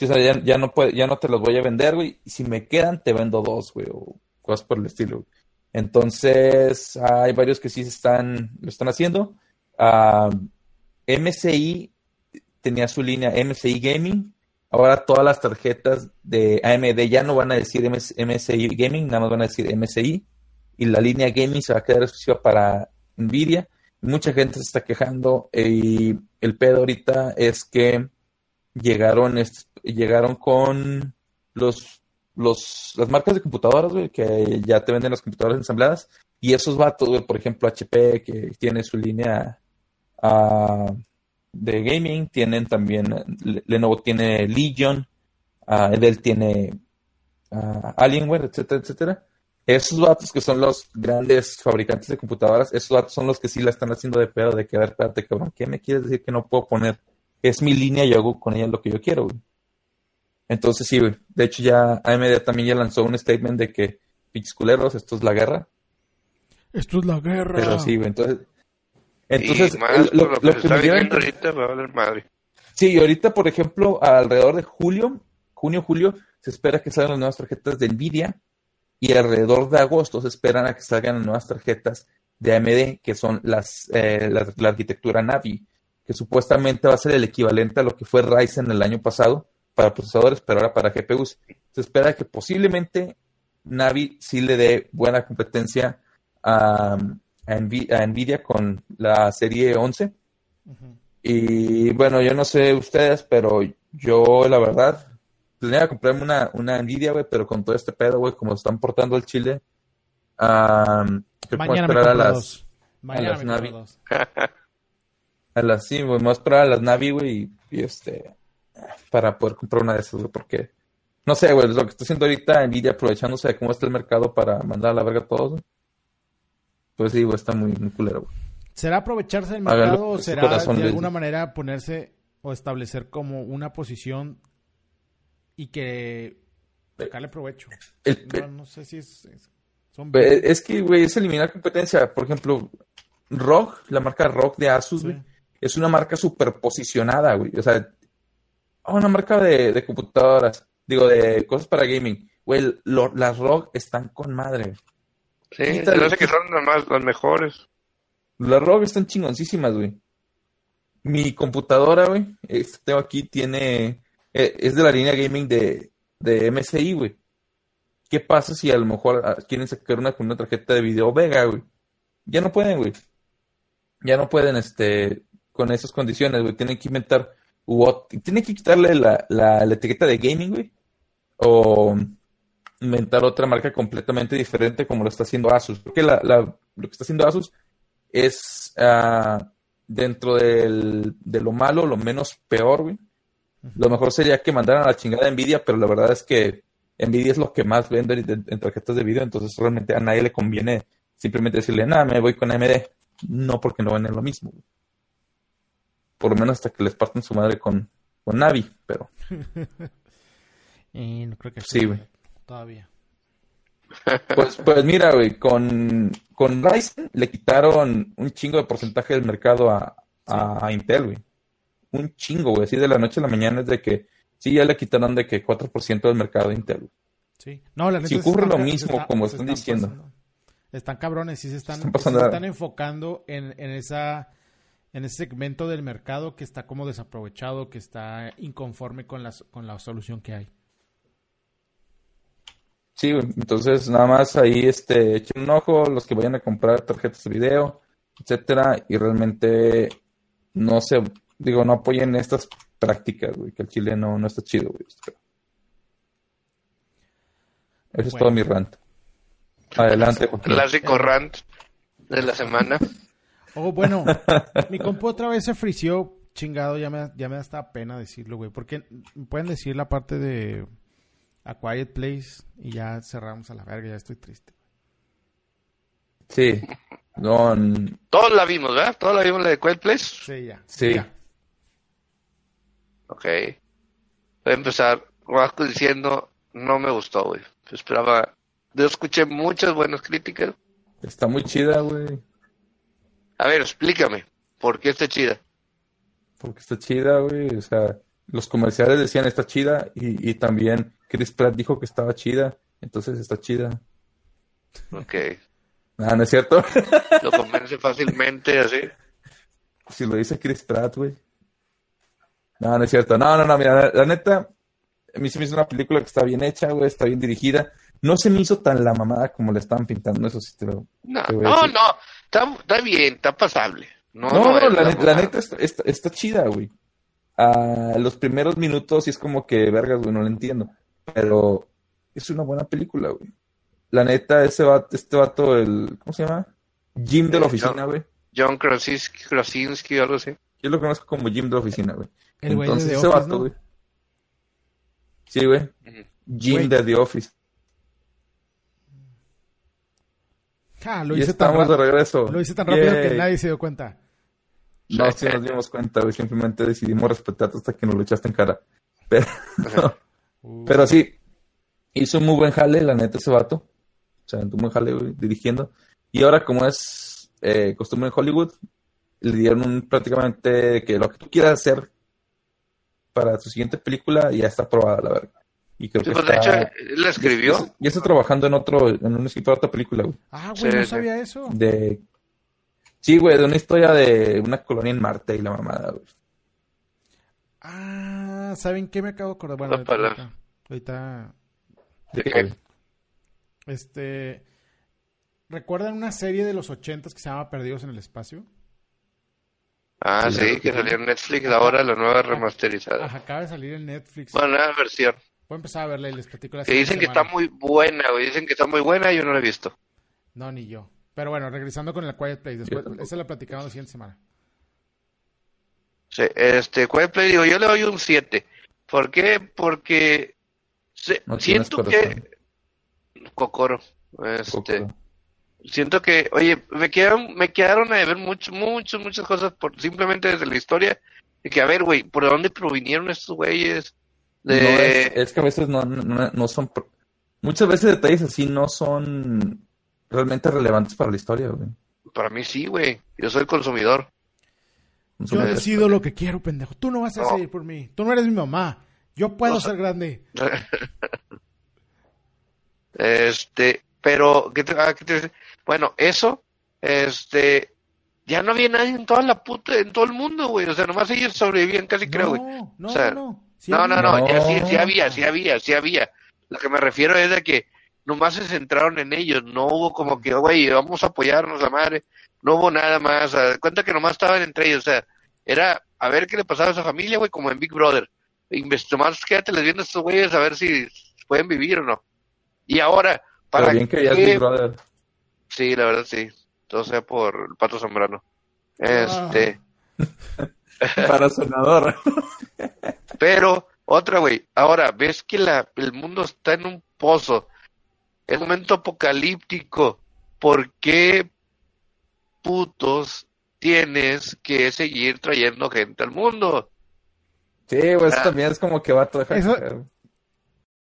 Speaker 2: ya, no te los voy a vender, güey, y si me quedan, te vendo dos, güey, o cosas por el estilo. Entonces, hay varios que sí están, lo están haciendo. Ah, MSI tenía su línea MSI Gaming. Ahora todas las tarjetas de AMD ya no van a decir MS MSI Gaming, nada más van a decir MSI. Y la línea Gaming se va a quedar exclusiva para Nvidia. Mucha gente se está quejando y el pedo ahorita es que llegaron, llegaron con los, los, las marcas de computadoras, que ya te venden las computadoras ensambladas. Y esos vatos, por ejemplo, HP, que tiene su línea ah, de gaming, tienen también, Le- Lenovo tiene Legion, ah, Dell tiene a Alienware, etcétera, etcétera. Esos datos que son los grandes fabricantes de computadoras, esos datos son los que sí la están haciendo de pedo, de que, a ver, espérate, cabrón, ¿qué me quieres decir que no puedo poner? Es mi línea y hago con ella lo que yo quiero, güey. Entonces sí, güey. De hecho ya AMD también ya lanzó un statement de que, pinches culeros, esto es la guerra.
Speaker 1: Esto es la guerra.
Speaker 2: Pero sí, güey, entonces... Entonces,
Speaker 3: y más
Speaker 2: el- lo,
Speaker 3: por lo,
Speaker 2: lo
Speaker 3: que
Speaker 2: que
Speaker 3: está
Speaker 2: me dieron-
Speaker 3: viviendo ahorita va a valer madre.
Speaker 2: Sí, y ahorita, por ejemplo, alrededor de julio, junio, julio, se espera que salgan las nuevas tarjetas de Nvidia y alrededor de agosto se esperan a que salgan las nuevas tarjetas de AMD, que son las, eh, la, la arquitectura Navi, que supuestamente va a ser el equivalente a lo que fue Ryzen el año pasado para procesadores, pero ahora para GPUs. Se espera que posiblemente Navi sí le dé buena competencia a, a Nvi- a Nvidia con la serie 11.
Speaker 1: Ujú.
Speaker 2: Y bueno, yo no sé ustedes, pero yo la verdad planea comprarme una, una Nvidia, güey, pero con todo este pedo, güey, como están portando el Chile, creo que voy a
Speaker 1: Mañana me
Speaker 2: esperar a las,
Speaker 1: dos. Mañana
Speaker 2: las
Speaker 1: me compro
Speaker 2: Navi. a las, sí, güey, me voy a esperar a las Navi, güey, y, y, este, para poder comprar una de esas, güey, porque, no sé, güey, lo que está haciendo ahorita Nvidia aprovechándose de cómo está el mercado para mandar a la verga a todos, güey. Pues sí, güey, está muy, muy culero, güey.
Speaker 1: ¿Será aprovecharse del mercado o será
Speaker 2: corazón,
Speaker 1: de alguna manera ponerse o establecer como una posición y que sacarle provecho?
Speaker 2: El,
Speaker 1: No, no sé si es... es- son
Speaker 2: Es que, güey, es eliminar competencia. Por ejemplo, ROG, la marca ROG de Asus,
Speaker 1: Sí.
Speaker 2: Es una marca súper posicionada, güey. O sea, ah, una marca de, de computadoras, digo, de cosas para gaming. Güey, lo- las ROG están con madre.
Speaker 3: Sí,
Speaker 2: Quítale.
Speaker 3: que son las, más, las mejores.
Speaker 2: Las ROG están chingoncísimas, güey. Mi computadora, güey, este tengo aquí, tiene, eh, es de la línea gaming de, de MSI, güey. ¿Qué pasa si a lo mejor ah, quieren sacar una con una tarjeta de video Vega, güey? Ya no pueden, güey. Ya no pueden, este, con esas condiciones, güey. Tienen que inventar, ot- tienen que quitarle la, la, la etiqueta de gaming, güey. O inventar otra marca completamente diferente como lo está haciendo Asus. Porque la, la- lo que está haciendo Asus es ah, dentro del- de lo malo, lo menos peor, güey. Lo mejor sería que mandaran a la chingada Nvidia, pero la verdad es que Nvidia es lo que más vende en, en tarjetas de video, entonces realmente a nadie le conviene simplemente decirle, nada, me voy con AMD. No, porque no venden lo mismo. güey. Por lo menos hasta que les partan su madre con, con Navi, pero
Speaker 1: Y no creo que
Speaker 2: Sí, güey.
Speaker 1: Todavía.
Speaker 2: Pues, pues mira, güey, con, con Ryzen le quitaron un chingo de porcentaje del mercado a, a, a Intel, güey. Un chingo, güey. Así de la noche a la mañana es de que, sí, ya le quitaron de que 4% del mercado a Intel. güey.
Speaker 1: Sí. No, la neta
Speaker 2: Si ocurre lo mismo,
Speaker 1: está-
Speaker 2: como están diciendo.
Speaker 1: pasando. Están cabrones, sí se están,
Speaker 2: Están
Speaker 1: se están enfocando en, en esa en ese segmento del mercado que está como desaprovechado, que está inconforme con la, con la solución que hay.
Speaker 2: Sí. Entonces, nada más ahí, este, echen un ojo, los que vayan a comprar tarjetas de video, etcétera, y realmente no se, digo, no apoyen estas prácticas, güey, que el chile no, no está chido, güey. Ese es todo mi rant. Adelante, Joaquín.
Speaker 3: Clásico rant de la semana.
Speaker 1: Oh, bueno, mi compu otra vez se frició, chingado, ya me, ya me da hasta pena decirlo, güey. Porque pueden decir la parte de A Quiet Place y ya cerramos a la verga, ya estoy triste.
Speaker 2: Sí, no,
Speaker 3: Todos la vimos, ¿verdad? Todos la vimos la de Quiet Place.
Speaker 1: Sí, ya.
Speaker 2: sí,
Speaker 1: Ya.
Speaker 3: Ok. Voy a empezar Vasco diciendo, no me gustó, güey. Esperaba, yo escuché muchas buenas críticas.
Speaker 2: está muy chida, güey,
Speaker 3: A ver, explícame, ¿por qué está chida?
Speaker 2: porque está chida, güey, o sea, los comerciales decían está chida y, y también Chris Pratt dijo que estaba chida, entonces está chida.
Speaker 3: Ok.
Speaker 2: Ah, ¿no es cierto?
Speaker 3: Lo convence fácilmente, así.
Speaker 2: Si lo dice Chris Pratt, güey. No, no es cierto. No, no, no, mira, la, la neta, a mí se me hizo una película que está bien hecha, güey, está bien dirigida. No se me hizo tan la mamada como le estaban pintando, eso sí te lo...
Speaker 3: No,
Speaker 2: te voy a
Speaker 3: no,
Speaker 2: decir.
Speaker 3: no. Está, está bien, está pasable. No,
Speaker 2: No, la, neta está, está- está chida, güey. A los primeros minutos sí es como que, vergas, güey, no lo entiendo. Pero es una buena película, güey. La neta, ese vato, este vato, el, ¿cómo se llama? Jim de la
Speaker 3: Eh,
Speaker 2: oficina, güey.
Speaker 3: John Krasinski, Krasinski o algo así.
Speaker 2: Yo lo conozco como Jim de la oficina, güey. Entonces, ese
Speaker 1: Office,
Speaker 2: vato,
Speaker 1: ¿no?
Speaker 2: güey. Sí, güey. Jim de The Office.
Speaker 1: Ja, lo
Speaker 2: y
Speaker 1: hice tan
Speaker 2: estamos de
Speaker 1: rápido.
Speaker 2: regreso.
Speaker 1: Lo hice tan rápido que nadie se dio cuenta.
Speaker 2: No, sí nos dimos cuenta, güey. Simplemente decidimos respetarte hasta que nos lo echaste en cara. Pero, pero sí, hizo un muy buen jale, la neta, ese vato. O sea, un buen jale, güey, dirigiendo. Y ahora, como es eh, costumbre en Hollywood, le dieron un, prácticamente que lo que tú quieras hacer para tu siguiente película ya está aprobada, la verdad. Y creo
Speaker 3: Sí,
Speaker 2: que
Speaker 3: pues de hecho,
Speaker 2: está,
Speaker 3: la escribió.
Speaker 2: ya está trabajando en otro, en un escritor de otra película, güey.
Speaker 1: Ah, güey,
Speaker 3: Sí,
Speaker 1: no
Speaker 3: sí.
Speaker 1: sabía eso.
Speaker 2: De. Sí, güey, de una historia de una colonia en Marte y la mamada, güey.
Speaker 1: Ah, ¿saben qué me acabo de acordar? Bueno, ahorita, ahorita,
Speaker 3: ¿De
Speaker 2: Sí,
Speaker 3: qué?
Speaker 1: este, ¿recuerdan una serie de los ochentas que se llama Perdidos en el Espacio?
Speaker 3: Ah,
Speaker 2: Sí,
Speaker 3: sí, que salió en Netflix ahora, la nueva remasterizada.
Speaker 1: Ajá, acaba de salir en Netflix.
Speaker 3: Bueno, nueva versión.
Speaker 1: Voy a empezar a verla y les platico la
Speaker 3: Que dicen que está muy buena, güey. Dicen que está muy buena, yo no la he visto.
Speaker 1: No, ni yo. Pero bueno, regresando con el Quiet Place. Después, esa la platicamos la siguiente semana.
Speaker 3: Sí, este, Quiet Play, digo, yo le doy un 7. ¿Por qué? Porque se-
Speaker 2: No tienes
Speaker 3: siento
Speaker 2: corazón.
Speaker 3: que... Cocoro. Este, siento que, oye, me quedaron, me quedaron a ver mucho, muchas, muchas cosas por, simplemente desde la historia. De que, a ver, güey, ¿por dónde provinieron estos güeyes?
Speaker 2: No,
Speaker 3: De...
Speaker 2: es, es que a veces no, no, no son. pro- Muchas veces detalles así no son realmente relevantes para la historia, güey.
Speaker 3: Para mí sí, güey. Yo soy el consumidor.
Speaker 1: Yo decido lo que quiero, pendejo. Tú no vas a
Speaker 3: No.
Speaker 1: decidir por mí. Tú no eres mi mamá. Yo puedo
Speaker 3: O sea-
Speaker 1: ser grande.
Speaker 3: Este, pero, ¿qué te, ah, ¿qué te? Bueno, eso, este, ya no había nadie en toda la puta, en todo el mundo, güey. O sea, nomás ellos sobrevivían casi, creo, güey.
Speaker 1: No, no,
Speaker 3: O sea,
Speaker 1: no. Sí
Speaker 3: No, no, no, ya sí, sí había, sí había, sí había. Lo que me refiero es de que nomás se centraron en ellos, no hubo como que, güey, vamos a apoyarnos a madre, no hubo nada más, cuenta que nomás estaban entre ellos, o sea, era a ver qué le pasaba a esa familia, güey, como en Big Brother. Invest- Nomás quédate les viendo a estos güeyes a ver si pueden vivir o no. Y ahora,
Speaker 2: Pero
Speaker 3: para
Speaker 2: bien que ya es
Speaker 3: qué-
Speaker 2: Big Brother.
Speaker 3: Sí, la verdad sí, todo sea por el Pato Zambrano. Este,
Speaker 2: Para sonador.
Speaker 3: Pero, otra, güey, ahora ves que la, el mundo está en un pozo, es un momento apocalíptico. ¿Por qué putos tienes que seguir trayendo gente al mundo?
Speaker 2: Sí, güey, eso
Speaker 3: Ah.
Speaker 2: también es como que va a dejar
Speaker 1: Eso-.